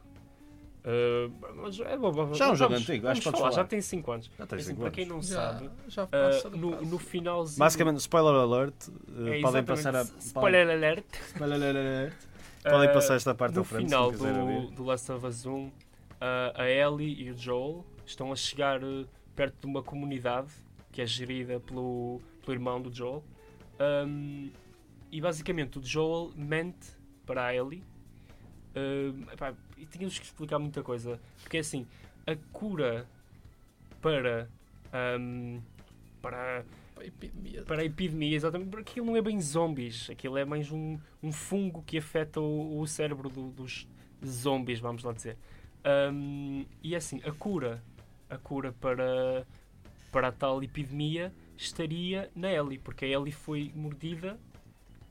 Speaker 3: Ah, mas é bom, vamos-
Speaker 2: Já é um jogo antigo, acho que
Speaker 3: falar,
Speaker 2: falar.
Speaker 3: Já tem 5 anos.
Speaker 2: Já
Speaker 3: Assim,
Speaker 2: 5
Speaker 3: para
Speaker 2: anos.
Speaker 3: quem não
Speaker 4: Já,
Speaker 3: sabe,
Speaker 4: já passa do
Speaker 3: no, no finalzinho.
Speaker 2: Basicamente, spoiler alert. uh,
Speaker 3: É,
Speaker 2: podem passar a.
Speaker 3: Spoiler alert.
Speaker 2: Spoiler alert. Podem
Speaker 3: Ah,
Speaker 2: passar esta parte
Speaker 3: no
Speaker 2: à frente
Speaker 3: final
Speaker 2: não quiserem
Speaker 3: do, do Last of Us 1, ah, a Ellie e o Joel estão a chegar eh, perto de uma comunidade que é gerida pelo, pelo irmão do Joel. Ahm, e basicamente o Joel mente para a Ellie. Ahm, epá, e tínhamos que explicar muita coisa. Porque é assim, a cura para. ahm, para
Speaker 4: Pá, epidemia.
Speaker 3: para a epidemia, exatamente, porque aquilo não é bem zombies, aquilo é mais um, um fungo que afeta o, o cérebro do- dos zombies, vamos lá dizer. Ahm, e é assim, a cura, a cura para, para a tal epidemia estaria na Ellie, porque a Ellie foi mordida,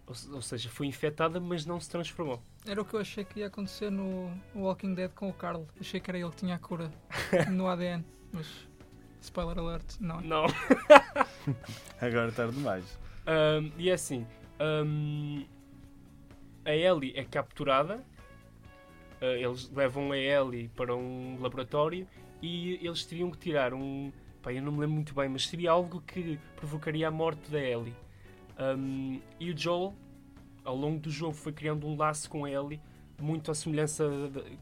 Speaker 3: ou, ou seja, foi infectada, mas não se transformou.
Speaker 4: Era o que eu achei que ia acontecer no Walking Dead com o Carl. Achei que era ele que tinha a cura no ADN. Mas, spoiler alert, não.
Speaker 3: Não.
Speaker 2: Agora é tarde demais.
Speaker 3: Ahm, e é assim, ahm, a Ellie é capturada, ah, eles levam a Ellie para um laboratório e eles teriam que tirar um. Pá, eu não me lembro muito bem, mas seria algo que provocaria a morte da Ellie. Ahm, e o Joel, ao longo do jogo, foi criando um laço com a Ellie, muito à semelhança. de-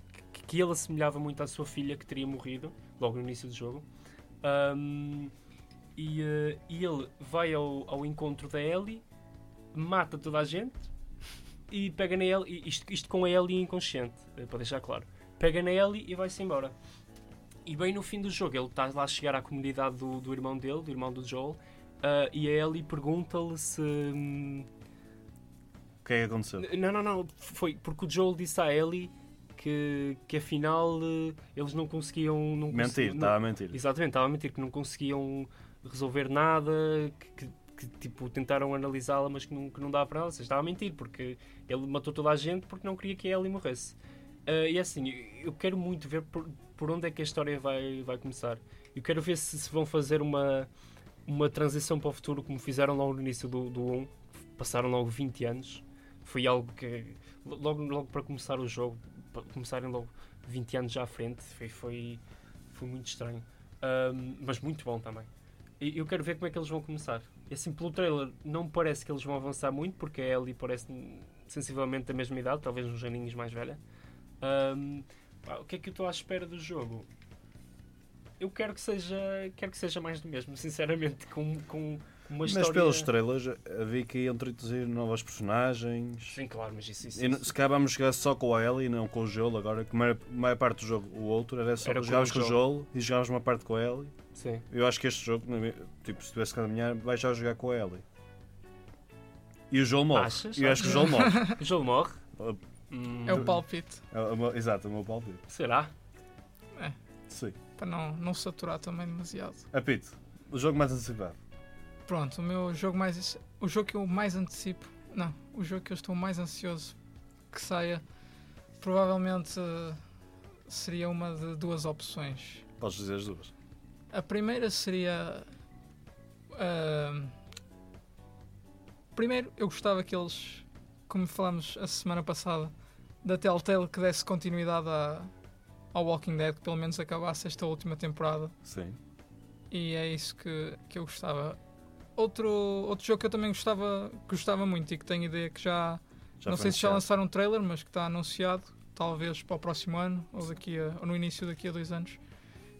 Speaker 3: que- ele assemelhava muito à sua filha que teria morrido logo no início do jogo. Ahm, e, eh, e ele vai ao, ao encontro da Ellie, mata toda a gente e pega na Ellie, isto, isto com a Ellie inconsciente, eh, para deixar claro. Pega na Ellie e vai-se embora. E bem no fim do jogo, ele está lá a chegar à comunidade do, do irmão dele, do irmão do Joel, ah, e a Ellie pergunta-lhe se. hum,
Speaker 2: O que é que aconteceu?
Speaker 3: Não, não, não, foi porque o Joel disse à Ellie que, que afinal eh, eles não conseguiam. Não
Speaker 2: Mentir, estava a mentir.
Speaker 3: Exatamente, estava a mentir que não conseguiam resolver nada, que, que- que, tipo, tentaram analisá-la, mas que não, que não dava para ela. Ou seja, Estava a mentir, porque ele matou toda a gente porque não queria que a Ellie morresse. Ah, e assim, eu- eu quero muito ver por, por onde é que a história vai, vai começar. Eu quero ver se, se vão fazer uma, uma transição para o futuro, como fizeram logo no início do, do 1. Passaram logo 20 anos. Foi algo que, logo, logo para começar o jogo, começarem logo 20 anos já à frente, foi, foi, foi muito estranho. Ahm, mas muito bom também. E eu quero ver como é que eles vão começar. E assim, pelo trailer, não parece que eles vão avançar muito, porque a Ellie parece sensivelmente da mesma idade, talvez uns aninhos mais velha. Ahm, pá, o que é que eu estou à espera do jogo? Eu quero que seja, quero que seja mais do mesmo, sinceramente, com, com uma
Speaker 2: Mas
Speaker 3: história...
Speaker 2: pelas estrelas, vi que iam introduzir novas personagens.
Speaker 3: Sim, claro, mas isso, isso,
Speaker 2: E,
Speaker 3: isso.
Speaker 2: se calhar vamos jogar só com a Ellie e não com o Joel agora, que a maior, parte do jogo, o outro, era só
Speaker 3: Era com
Speaker 2: jogavas
Speaker 3: o
Speaker 2: com o Joel e jogavas uma parte com a Ellie.
Speaker 3: Sim.
Speaker 2: Eu acho que este jogo, tipo, se tivesse que caminhar, vai já jogar com a Ellie. E o Joel morre.
Speaker 3: Achas?
Speaker 2: E eu acho que o Joel morre.
Speaker 3: O jogo morre? Hum,
Speaker 4: É o palpite.
Speaker 2: É o meu- Exato, o meu palpite.
Speaker 3: Será?
Speaker 2: Sim.
Speaker 4: Para não, não saturar também demasiado.
Speaker 2: Apito, o jogo mais antecipado.
Speaker 4: Pronto, o meu jogo mais. O jogo que eu mais antecipo. Não, o jogo que eu estou mais ansioso que saia. Provavelmente eh, seria uma de duas opções.
Speaker 2: Podes dizer as duas.
Speaker 4: A primeira seria. ahm, primeiro, eu gostava que eles, como falámos a semana passada, da Telltale que desse continuidade à, ao Walking Dead, que pelo menos acabasse esta última temporada.
Speaker 2: Sim.
Speaker 4: E é isso que, que eu gostava. Outro, outro jogo que eu também gostava, gostava muito e que tenho ideia que já.
Speaker 2: Já
Speaker 4: não sei se já
Speaker 2: anunciado.
Speaker 4: lançaram um trailer, mas que está anunciado, talvez para o próximo ano ou, daqui a, ou no início daqui a dois anos.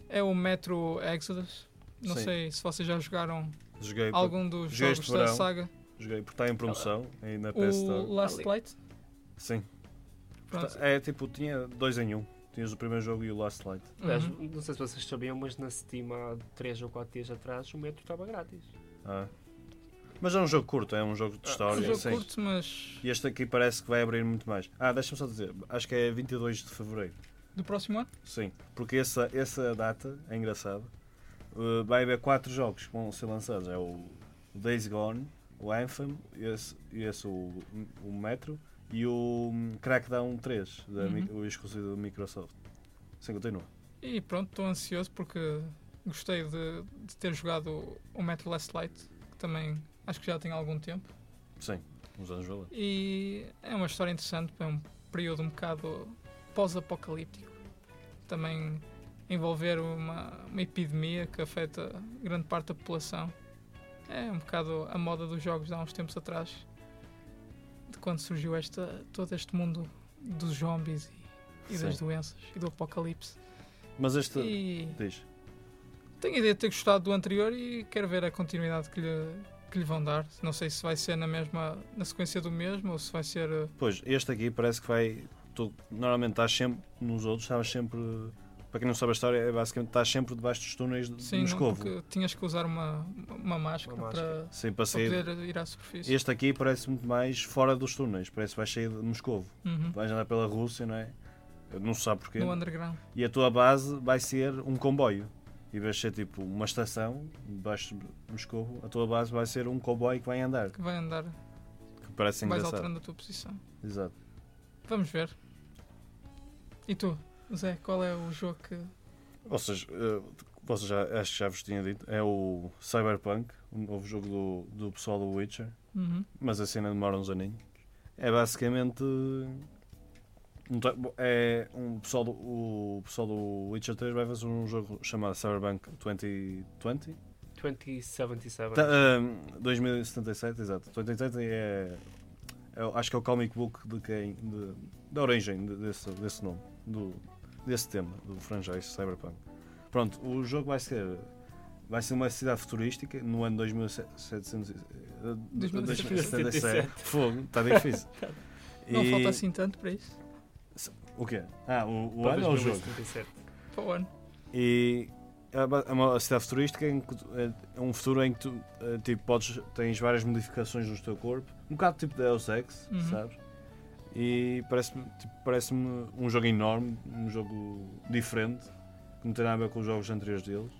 Speaker 4: É o Metro Exodus. Não
Speaker 2: Sim.
Speaker 4: sei se vocês já jogaram
Speaker 2: Joguei, por-
Speaker 4: algum dos
Speaker 2: joguei
Speaker 4: jogos da
Speaker 2: verão.
Speaker 4: saga.
Speaker 2: joguei porque está em promoção aí na PS
Speaker 4: O
Speaker 2: Store.
Speaker 4: Last
Speaker 3: Ali.
Speaker 4: Light.
Speaker 2: Sim. É tipo, tinha dois em um. Tinhas o primeiro jogo e o Last Light.
Speaker 3: Aliás,
Speaker 4: Uhum.
Speaker 3: não sei se vocês sabiam, mas na Steam há 3 ou 4 dias atrás o metro estava grátis.
Speaker 2: Ah. Mas é um jogo curto, é um jogo de
Speaker 3: Ah,
Speaker 2: história.
Speaker 4: um jogo
Speaker 2: sim.
Speaker 4: curto, mas
Speaker 2: E este aqui parece que vai abrir muito mais. Ah, deixa-me só dizer, acho que é 22 de Fevereiro.
Speaker 4: do próximo ano.
Speaker 2: Sim, porque essa, essa data é engraçado. Uh, vai haver quatro jogos que vão ser lançados. É o Days Gone, o Anthem, esse, esse o, o Metro e o hum, Crackdown 3, da,
Speaker 4: Uhum.
Speaker 2: o exclusivo da Microsoft. Sim, continua.
Speaker 4: E pronto, estou ansioso porque gostei de, de ter jogado o Metro Last Light, que também acho que já tem algum tempo.
Speaker 2: Sim, uns anos valendo.
Speaker 4: E é uma história interessante, é um período um bocado pós-apocalíptico. Também envolver uma, uma epidemia que afeta grande parte da população. É um bocado a moda dos jogos de há uns tempos atrás. De quando surgiu esta, todo este mundo dos zombies e, e das doenças e do apocalipse.
Speaker 2: Mas este.
Speaker 4: E
Speaker 2: Diz.
Speaker 4: tenho a ideia de ter gostado do anterior e quero ver a continuidade que lhe, que lhe vão dar. Não sei se vai ser na mesma na sequência do mesmo ou se vai ser eh,
Speaker 2: Pois, este aqui parece que vai. Tu, normalmente estás sempre. Nos outros estavas sempre. Para quem não sabe a história, é basicamente estás sempre debaixo dos túneis
Speaker 4: Sim, não,
Speaker 2: Moscovo.
Speaker 4: porque tinhas que usar uma, uma máscara,
Speaker 3: Uma máscara.
Speaker 4: Para,
Speaker 2: Sim, para
Speaker 4: para poder ir à superfície.
Speaker 2: Este aqui parece muito mais fora dos túneis, parece que vais sair de Moscovo.
Speaker 4: Uhum.
Speaker 2: Vais andar pela Rússia, não é? Não se sabe porquê.
Speaker 4: No underground.
Speaker 2: E a tua base vai ser um comboio. E vai ser tipo uma estação debaixo de Moscovo. A tua base vai ser um comboio que vai andar.
Speaker 4: Que vai andar,
Speaker 2: Que parece
Speaker 4: vais
Speaker 2: engraçado.
Speaker 4: alterando a tua posição.
Speaker 2: Exato.
Speaker 4: Vamos ver. E tu, Zé, qual é o jogo que.
Speaker 2: Ou seja, eh, vocês já, acho que já vos tinha dito, é o Cyberpunk, o novo jogo do, do pessoal do Witcher.
Speaker 4: Uhum.
Speaker 2: mas a cena demora uns aninhos. É basicamente. um É um pessoal do, o pessoal do Witcher 3 vai fazer um jogo chamado Cyberpunk 2020.
Speaker 3: 2077.
Speaker 2: Tá, ah, 2077, exato. 2020 é, é- Acho que é o comic book de quem. de- da origem de- desse, desse nome. Do, desse tema, do franchise Cyberpunk. Pronto, o jogo vai ser. Vai ser uma cidade futurística no ano 2700. e- eh,
Speaker 4: 2077.
Speaker 2: Fogo, está difícil.
Speaker 4: Não
Speaker 2: E-
Speaker 4: falta assim tanto para isso.
Speaker 2: O quê? Ah, o, o ano ou o jogo?
Speaker 3: 2077.
Speaker 4: Para o ano.
Speaker 2: E é é uma cidade futurística em que tu- é é um futuro em que tu tipo, podes, tens várias modificações no teu corpo, um bocado tipo Deus Ex,
Speaker 4: Uhum.
Speaker 2: sabes? E parece-me tipo, parece um jogo enorme, um jogo diferente, que não tem nada a ver com os jogos anteriores deles.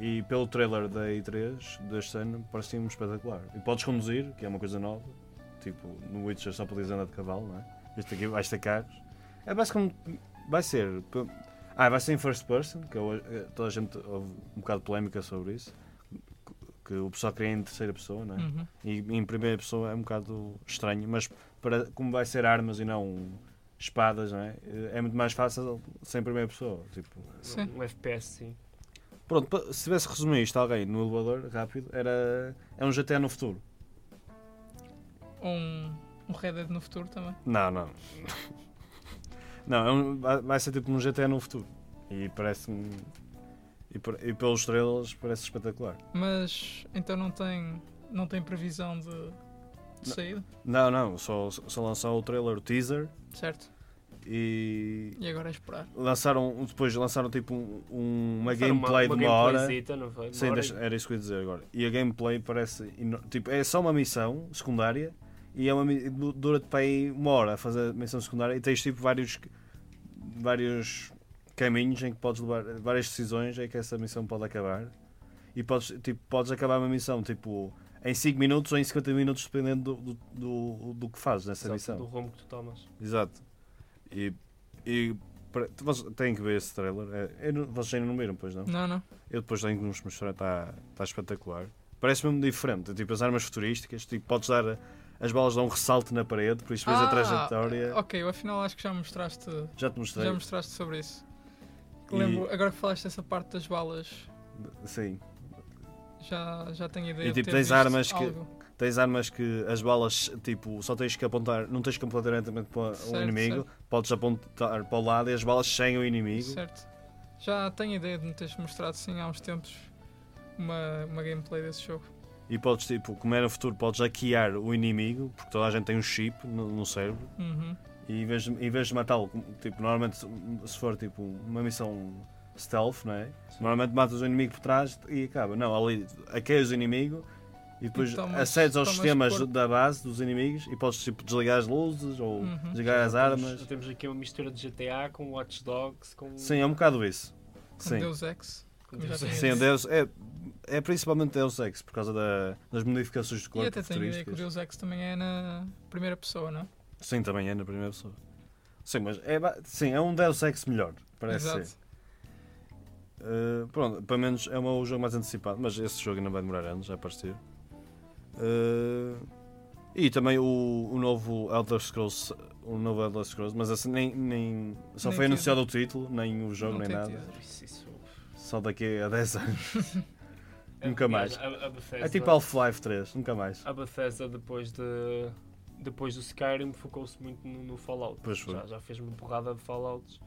Speaker 2: E pelo trailer da E3 deste ano parecia-me espetacular. E podes conduzir, que é uma coisa nova. Tipo, no Witcher só podes andar de cavalo, não é? Este aqui vais ter carros. É basicamente. Vai ser. Ah, vai ser em first person, que eu, toda a gente houve um bocado de polémica sobre isso. Que o pessoal queria em terceira pessoa, não é?
Speaker 4: Uhum.
Speaker 2: E em primeira pessoa é um bocado estranho, mas para, como vai ser armas e não espadas, não é? É muito mais fácil sem primeira pessoa. Tipo,
Speaker 4: Sim.
Speaker 3: Um FPS, sim.
Speaker 2: Pronto, se tivesse resumir isto a alguém no elevador, rápido, era. É um GTA no futuro.
Speaker 4: Um, um Red Dead no futuro também.
Speaker 2: Não, não. Não, é um- vai- vai ser tipo um GTA no futuro. E parece-me. E, por- e estrelas parece espetacular.
Speaker 4: Mas então não tem, não tem previsão de, de
Speaker 2: Não.
Speaker 4: saída,
Speaker 2: Não, não, só, só lançou o trailer, o teaser
Speaker 4: certo?
Speaker 2: e.
Speaker 4: E agora é esperar.
Speaker 2: Lançaram, depois lançaram tipo um- um- uma
Speaker 3: Foi
Speaker 2: gameplay de uma hora.
Speaker 3: não foi? Uma
Speaker 2: Sim,
Speaker 3: hora
Speaker 2: deixa- era isso que eu ia dizer agora. E a gameplay parece. Tipo, é só uma missão secundária e é uma, dura-te para aí uma hora a fazer a missão secundária e tens tipo vários. vários caminhos em que podes levar. várias decisões em que essa missão pode acabar. E podes, tipo, podes acabar uma missão tipo em 5 minutos ou em 50 minutos, dependendo do, do, do, do que fazes nessa
Speaker 3: Exato,
Speaker 2: missão.
Speaker 3: Do rumo que tu tomas.
Speaker 2: Exato. E. e para- vocês têm que ver esse trailer. É, eu vocês ainda não viram, pois não?
Speaker 4: Não, não.
Speaker 2: Eu depois tenho que nos mostrar, está tá espetacular. Parece mesmo diferente, tipo as armas futurísticas, tipo, podes dar as balas dão um ressalto na parede, por isso vês a
Speaker 4: Ah,
Speaker 2: trajetória.
Speaker 4: Ok, eu afinal acho que já mostraste,
Speaker 2: Já te mostrei.
Speaker 4: já mostraste sobre isso.
Speaker 2: E-
Speaker 4: Lembro, agora que falaste dessa parte das balas,
Speaker 2: Sim.
Speaker 4: já, já tenho ideia
Speaker 2: E,
Speaker 4: de
Speaker 2: tipo, tens armas que-
Speaker 4: algo.
Speaker 2: Tens armas que as balas, tipo, só tens que apontar, não tens que apontar diretamente para o
Speaker 4: Certo,
Speaker 2: inimigo, podes apontar para o lado e as balas seguem o inimigo.
Speaker 4: Certo. Já tenho ideia de me teres mostrado sim há uns tempos uma, uma gameplay desse jogo.
Speaker 2: E podes, tipo, como é no futuro, podes hackear o inimigo, porque toda a gente tem um chip no, no cérebro.
Speaker 4: Uhum.
Speaker 2: E em vez de, em vez de matá-lo, tipo, normalmente se for tipo uma missão stealth, não é? Normalmente matas o inimigo por trás e acaba. Não, ali hackeas o inimigo e depois
Speaker 4: E tomas-
Speaker 2: acedes aos sistemas
Speaker 4: corpo.
Speaker 2: da base dos inimigos e podes tipo, desligar as luzes ou
Speaker 4: Uhum.
Speaker 2: desligar as
Speaker 3: temos-
Speaker 2: armas.
Speaker 3: já temos aqui uma mistura de GTA com Watch Dogs, com.
Speaker 2: Sim, é um bocado isso.
Speaker 4: Com
Speaker 2: Sim,
Speaker 4: Deus Ex.
Speaker 3: Deus Ex.
Speaker 2: Sim Deus, é, é principalmente Deus Ex por causa da- das modificações de
Speaker 4: E
Speaker 2: corpo
Speaker 4: até tenho ideia que o. Deus Ex também é na primeira pessoa, não?
Speaker 2: Sim, também é na primeira pessoa. Sim, mas é, sim, é um Deus Ex melhor, parece
Speaker 4: Exato.
Speaker 2: ser. Uh, pronto, pelo menos é o meu jogo mais antecipado, mas esse jogo ainda vai demorar anos a aparecer. Uh, e também o, o novo Elder Scrolls, o novo Elder Scrolls, mas assim, nem, nem só
Speaker 4: Nem
Speaker 2: foi anunciado o título, nem o jogo,
Speaker 4: Não
Speaker 2: nem nada.
Speaker 3: isso.
Speaker 2: Só daqui a 10 anos.
Speaker 3: É,
Speaker 2: Nunca mais.
Speaker 3: A, a Bethesda,
Speaker 2: É tipo Half-Life 3, nunca mais.
Speaker 3: a Bethesda depois de depois do Skyrim focou-se muito no, no Fallout.
Speaker 2: Pois foi.
Speaker 3: Já, já fez uma porrada de Fallouts.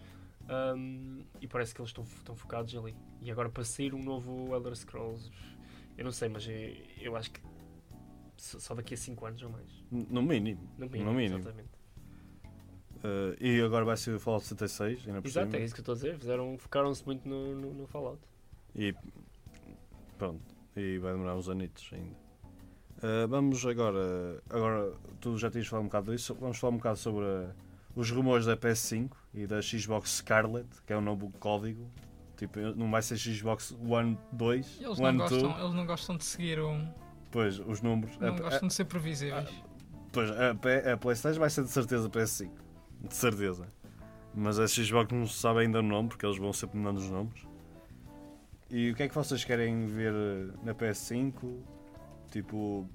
Speaker 3: Um, e parece que eles estão, focados ali. E agora para sair um novo Elder Scrolls, eu não sei, mas eu, eu acho que só só daqui a 5 anos ou mais.
Speaker 2: No mínimo.
Speaker 3: No mínimo.
Speaker 2: No mínimo.
Speaker 3: Exatamente.
Speaker 2: Uh, e agora vai ser o Fallout 76, ainda por
Speaker 3: Exato,
Speaker 2: cima.
Speaker 3: é isso que eu estou a dizer. Fizeram, focaram-se muito no, no, no Fallout.
Speaker 2: E pronto, e vai demorar uns anitos ainda. Uh, vamos agora, agora tu já tinhas falado um bocado disso, vamos falar um bocado sobre os rumores da PS5 e da Xbox Scarlet, que é um novo código. Tipo, não vai ser Xbox One 2,
Speaker 4: Eles não,
Speaker 2: One
Speaker 4: gostam,
Speaker 2: 2,
Speaker 4: eles não gostam de seguir um.
Speaker 2: pois os números.
Speaker 4: Não
Speaker 2: A-
Speaker 4: gostam de ser previsíveis.
Speaker 2: Pois, a, a PlayStation vai ser de certeza PS5. De certeza. Mas a Xbox não se sabe ainda o nome, porque eles vão sempre mudando os nomes. E o que é que vocês querem ver na PS5? Tipo,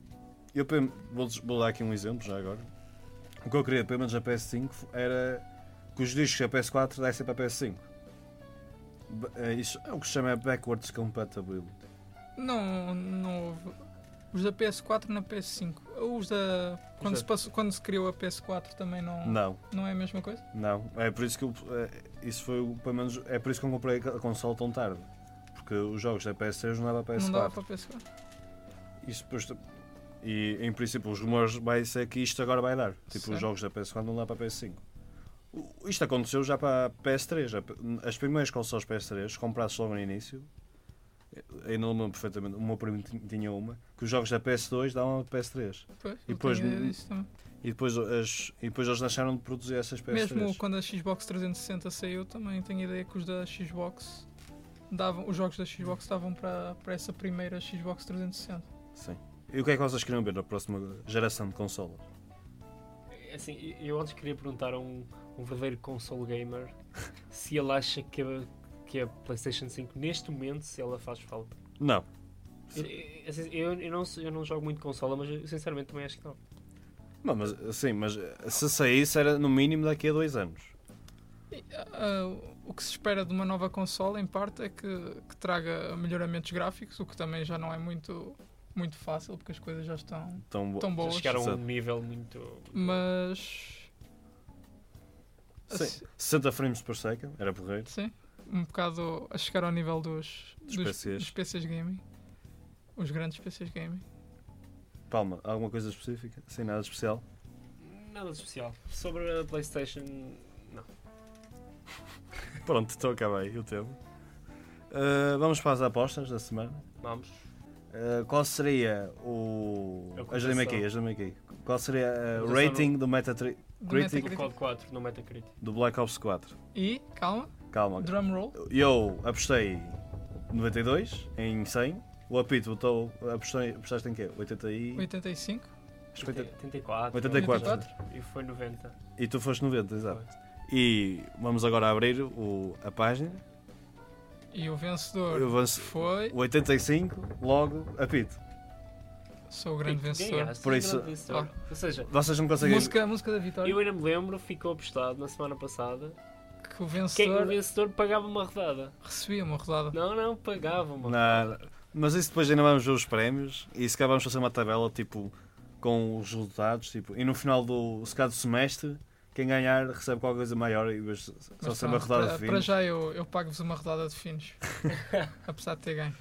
Speaker 2: eu vou, vou dar aqui um exemplo já agora. O que eu queria, pelo menos na PS5, era que os discos da PS4 dessem para a PS5. Ba- é Isso é o que se chama Backwards Compatibility.
Speaker 4: Não, não houve. Os da PS4 na PS5. Os da. Quando, se, passou, quando se criou a PS4 também não,
Speaker 2: Não.
Speaker 4: não é a mesma coisa?
Speaker 2: Não, é por isso que eu, é, isso foi pelo menos é por isso que eu comprei a consola tão tarde. Porque os jogos da PS3 não dava para
Speaker 4: Não dava
Speaker 2: PS4.
Speaker 4: para a PS4.
Speaker 2: Isso depois, e em princípio os rumores vai ser que isto agora vai dar. Tipo,
Speaker 4: Certo.
Speaker 2: os jogos da PS4 não dá para a PS5. O- Isto aconteceu já para a PS3. já- As primeiras consolas PS3, compradas logo no início, ainda não me lembro perfeitamente, o meu primo ti- tinha uma, que os jogos da PS2 davam a PS3.
Speaker 4: Pois,
Speaker 2: E depois. E depois, as, e depois eles deixaram de produzir essas peças.
Speaker 4: Mesmo quando a Xbox 360 saiu, também tenho a ideia que os da Xbox davam, os jogos da Xbox davam para, para essa primeira Xbox 360.
Speaker 2: Sim. E o que é que vocês queriam ver na próxima geração de consolas?
Speaker 3: Assim, eu antes queria perguntar a um, um verdadeiro console gamer se ele acha que a, que a PlayStation 5 neste momento se ela faz falta.
Speaker 2: Não.
Speaker 3: Eu, eu, assim, eu, eu não, eu não jogo muito consola, mas eu, sinceramente também acho que não.
Speaker 2: Não, mas sim, mas se saísse era no mínimo daqui a dois anos.
Speaker 4: E, ah, o que se espera de uma nova consola, em parte, é que, que traga melhoramentos gráficos, o que também já não é muito, muito fácil, porque as coisas já estão
Speaker 2: Tão bo-
Speaker 4: tão
Speaker 3: Já
Speaker 4: boas.
Speaker 3: chegaram a um nível muito.
Speaker 4: Mas.
Speaker 2: Sim.
Speaker 4: assim,
Speaker 2: 60 frames por second, era porreiro.
Speaker 4: Sim, um bocado a chegar ao nível dos,
Speaker 2: Dos
Speaker 4: dos,
Speaker 2: PCs.
Speaker 4: dos PCs gaming. Os grandes PCs gaming.
Speaker 2: Palma, alguma coisa específica? Sem nada de especial?
Speaker 3: Nada de especial. Sobre a PlayStation, não.
Speaker 2: Pronto, então acabei o tempo. Uh, vamos para as apostas da semana.
Speaker 3: Vamos.
Speaker 2: Uh, qual seria o.
Speaker 3: A
Speaker 2: Ajuda-me aqui, ajuda-me aqui. Qual seria uh, o rating do, Metatri-
Speaker 4: Do
Speaker 2: Critic.
Speaker 3: O
Speaker 4: Metacritic.
Speaker 3: COD 4 no Metacritic.
Speaker 2: do Black Ops 4?
Speaker 4: E, calma,
Speaker 2: Calma.
Speaker 4: drum roll.
Speaker 2: Eu apostei 92 em 100. O Apito botou. Apostei, apostaste em quê? 80 e.
Speaker 4: 85.
Speaker 2: acho que 80.
Speaker 3: 84.
Speaker 2: 84.
Speaker 3: E foi 90.
Speaker 2: E tu foste 90, exato. E vamos agora abrir o, a página.
Speaker 4: E o vencedor
Speaker 2: Eu avanço-
Speaker 4: foi.
Speaker 2: O 85, logo Apito.
Speaker 4: Sou o grande vencedor.
Speaker 3: Ganhaste,
Speaker 2: Por
Speaker 3: grande
Speaker 2: isso-
Speaker 3: vencedor. Ou seja,
Speaker 2: Vocês não conseguem.
Speaker 4: Música, música da vitória.
Speaker 3: eu ainda me lembro, ficou apostado na semana passada,
Speaker 4: Que o
Speaker 3: quem o
Speaker 4: vencedor
Speaker 3: vencedor pagava uma rodada.
Speaker 4: recebia uma rodada.
Speaker 3: Não, não, pagava uma
Speaker 2: Não, mas isso depois ainda vamos ver os prémios e se calhar vamos fazer uma tabela tipo com os resultados tipo, e no final do, se calhar do semestre quem ganhar recebe qualquer coisa maior e depois só
Speaker 4: Mas
Speaker 2: sempre a
Speaker 4: pronto,
Speaker 2: rodada
Speaker 4: para,
Speaker 2: de
Speaker 4: para
Speaker 2: fins.
Speaker 4: já eu, eu pago-vos uma rodada de finos. apesar de ter ganho.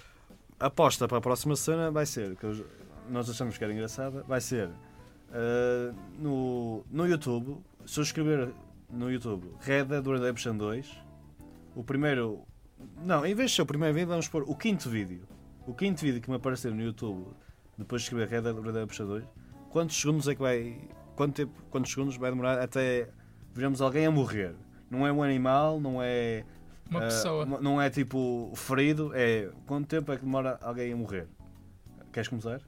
Speaker 2: A aposta para a próxima semana vai ser, que nós achamos que era engraçada, vai ser ah, no, no YouTube, se eu escrever no YouTube Red Dead Redemption 2, o primeiro. Não, em vez de ser o primeiro vídeo, vamos pôr o quinto vídeo. O quinto vídeo que me aparecer no YouTube depois de escrever Red Dead Redemption 2, quantos segundos é que vai. Quanto tempo, quantos segundos vai demorar até vermos alguém a morrer? Não é um animal, não é.
Speaker 4: Uma
Speaker 2: ah,
Speaker 4: pessoa.
Speaker 2: não é tipo ferido, é quanto tempo é que demora alguém a morrer? Queres começar?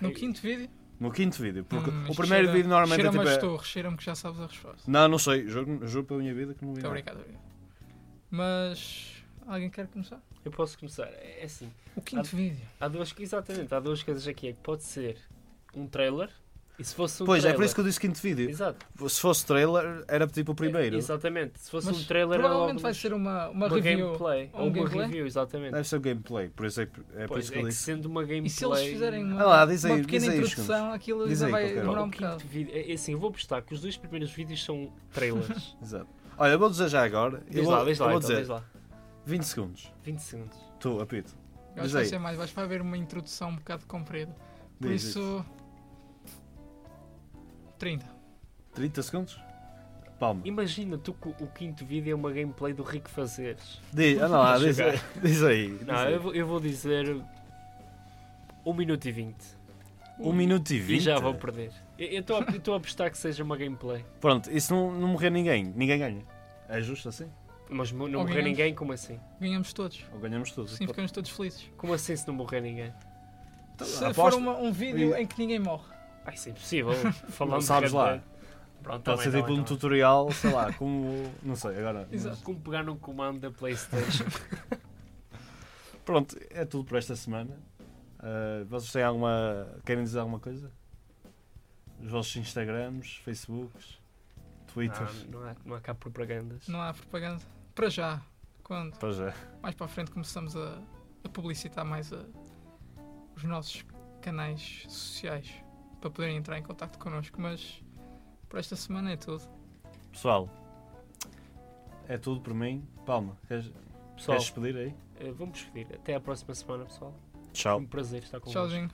Speaker 4: No quinto vídeo.
Speaker 2: No quinto vídeo, porque
Speaker 4: Hum,
Speaker 2: o primeiro
Speaker 4: cheira-
Speaker 2: vídeo normalmente é
Speaker 4: cheira-me
Speaker 2: tipo.
Speaker 4: as
Speaker 2: é-
Speaker 4: torres, cheira-me que já sabes a resposta.
Speaker 2: Não, não sei, juro, juro pela minha vida que não vi.
Speaker 4: Muito obrigado, obrigado. Mas. Alguém quer começar?
Speaker 3: Eu posso começar. É assim,
Speaker 4: O quinto
Speaker 3: Ah,
Speaker 4: vídeo.
Speaker 3: há duas, exatamente, há duas coisas aqui. É que pode ser um trailer, e se fosse um
Speaker 2: Pois, é
Speaker 3: trailer...
Speaker 2: por isso que eu disse quinto vídeo.
Speaker 3: Exato.
Speaker 2: Se fosse trailer, era tipo o primeiro.
Speaker 3: Exatamente. Se fosse
Speaker 4: Mas
Speaker 3: um trailer, era logo
Speaker 4: provavelmente vai ser uma, uma,
Speaker 3: uma
Speaker 4: review.
Speaker 3: gameplay.
Speaker 4: um
Speaker 3: Ou uma
Speaker 4: gameplay?
Speaker 3: review, exatamente.
Speaker 2: Deve ser o gameplay, por isso é, que- é por
Speaker 3: Pois,
Speaker 2: isso que
Speaker 3: é
Speaker 2: eu
Speaker 3: que
Speaker 2: disse.
Speaker 3: sendo uma gameplay...
Speaker 4: E se eles fizerem uma,
Speaker 2: Ah lá, diz aí-
Speaker 4: uma pequena
Speaker 2: diz aí os
Speaker 4: introdução, aquilo
Speaker 2: Diz
Speaker 4: ainda
Speaker 2: aí
Speaker 4: vai demorar um bocado.
Speaker 3: vídeo, é assim, eu vou apostar que os dois primeiros vídeos são trailers.
Speaker 2: Exato. Olha, eu vou dizer já agora. eu
Speaker 3: diz
Speaker 2: vou,
Speaker 3: lá, diz
Speaker 2: eu
Speaker 3: lá,
Speaker 2: vou
Speaker 3: então,
Speaker 2: dizer
Speaker 3: diz lá.
Speaker 2: 20 segundos.
Speaker 3: 20 segundos.
Speaker 2: Tu, apito.
Speaker 4: Eu acho que vai ser mais, vais haver uma introdução um bocado comprida. Por isso. 30.
Speaker 2: 30 segundos? Palma.
Speaker 3: Imagina tu que o quinto vídeo é uma gameplay do Rico Fazeres.
Speaker 2: Diz, anda lá, diz,
Speaker 3: Jogar.
Speaker 2: diz aí. diz
Speaker 3: Não,
Speaker 2: aí.
Speaker 3: eu vou, eu vou dizer 1 minuto e 20.
Speaker 2: 1 minuto e
Speaker 3: E
Speaker 2: 20.
Speaker 3: já vou perder. Eu estou a, apostar que seja uma gameplay.
Speaker 2: Pronto, e se não, não morrer ninguém? Ninguém ganha. É justo assim?
Speaker 3: Mas não
Speaker 4: Ou
Speaker 3: morrer
Speaker 4: ganhamos.
Speaker 3: ninguém, como assim?
Speaker 4: Ganhamos todos.
Speaker 2: Ou ganhamos todos?
Speaker 4: Assim ficamos todos felizes.
Speaker 3: Como assim se não morrer ninguém?
Speaker 2: Então,
Speaker 4: Se
Speaker 2: aposto-
Speaker 4: for uma- um vídeo
Speaker 2: E-
Speaker 4: em que ninguém morre.
Speaker 3: Ah, isso é impossível. Falando
Speaker 2: Sabes lá.
Speaker 3: Pronto,
Speaker 2: Pode
Speaker 3: tá
Speaker 2: ser
Speaker 3: bem,
Speaker 2: tipo
Speaker 3: tá
Speaker 2: um
Speaker 3: tá
Speaker 2: tutorial, sei lá, como. Não sei, agora.
Speaker 4: Exato.
Speaker 3: Como pegar num comando da Playstation.
Speaker 2: Pronto, é tudo por esta semana. Uh, vocês têm alguma. Querem dizer alguma coisa? Os vossos Instagrams, Facebooks, Twitters.
Speaker 3: não, não, há, não há cá propagandas.
Speaker 4: Não há propaganda. Para já. Quando
Speaker 2: Pois é.
Speaker 4: mais para a frente começamos a, a publicitar mais a- os nossos canais sociais para poderem entrar em contato connosco. Mas por esta semana é tudo.
Speaker 2: Pessoal, é tudo por mim. Palma, queres,
Speaker 3: Pessoal,
Speaker 2: queres despedir aí?
Speaker 3: eh, vamos despedir. Até à próxima semana, pessoal. Foi
Speaker 2: Tchau.
Speaker 3: um prazer estar com
Speaker 4: Tchauzinho.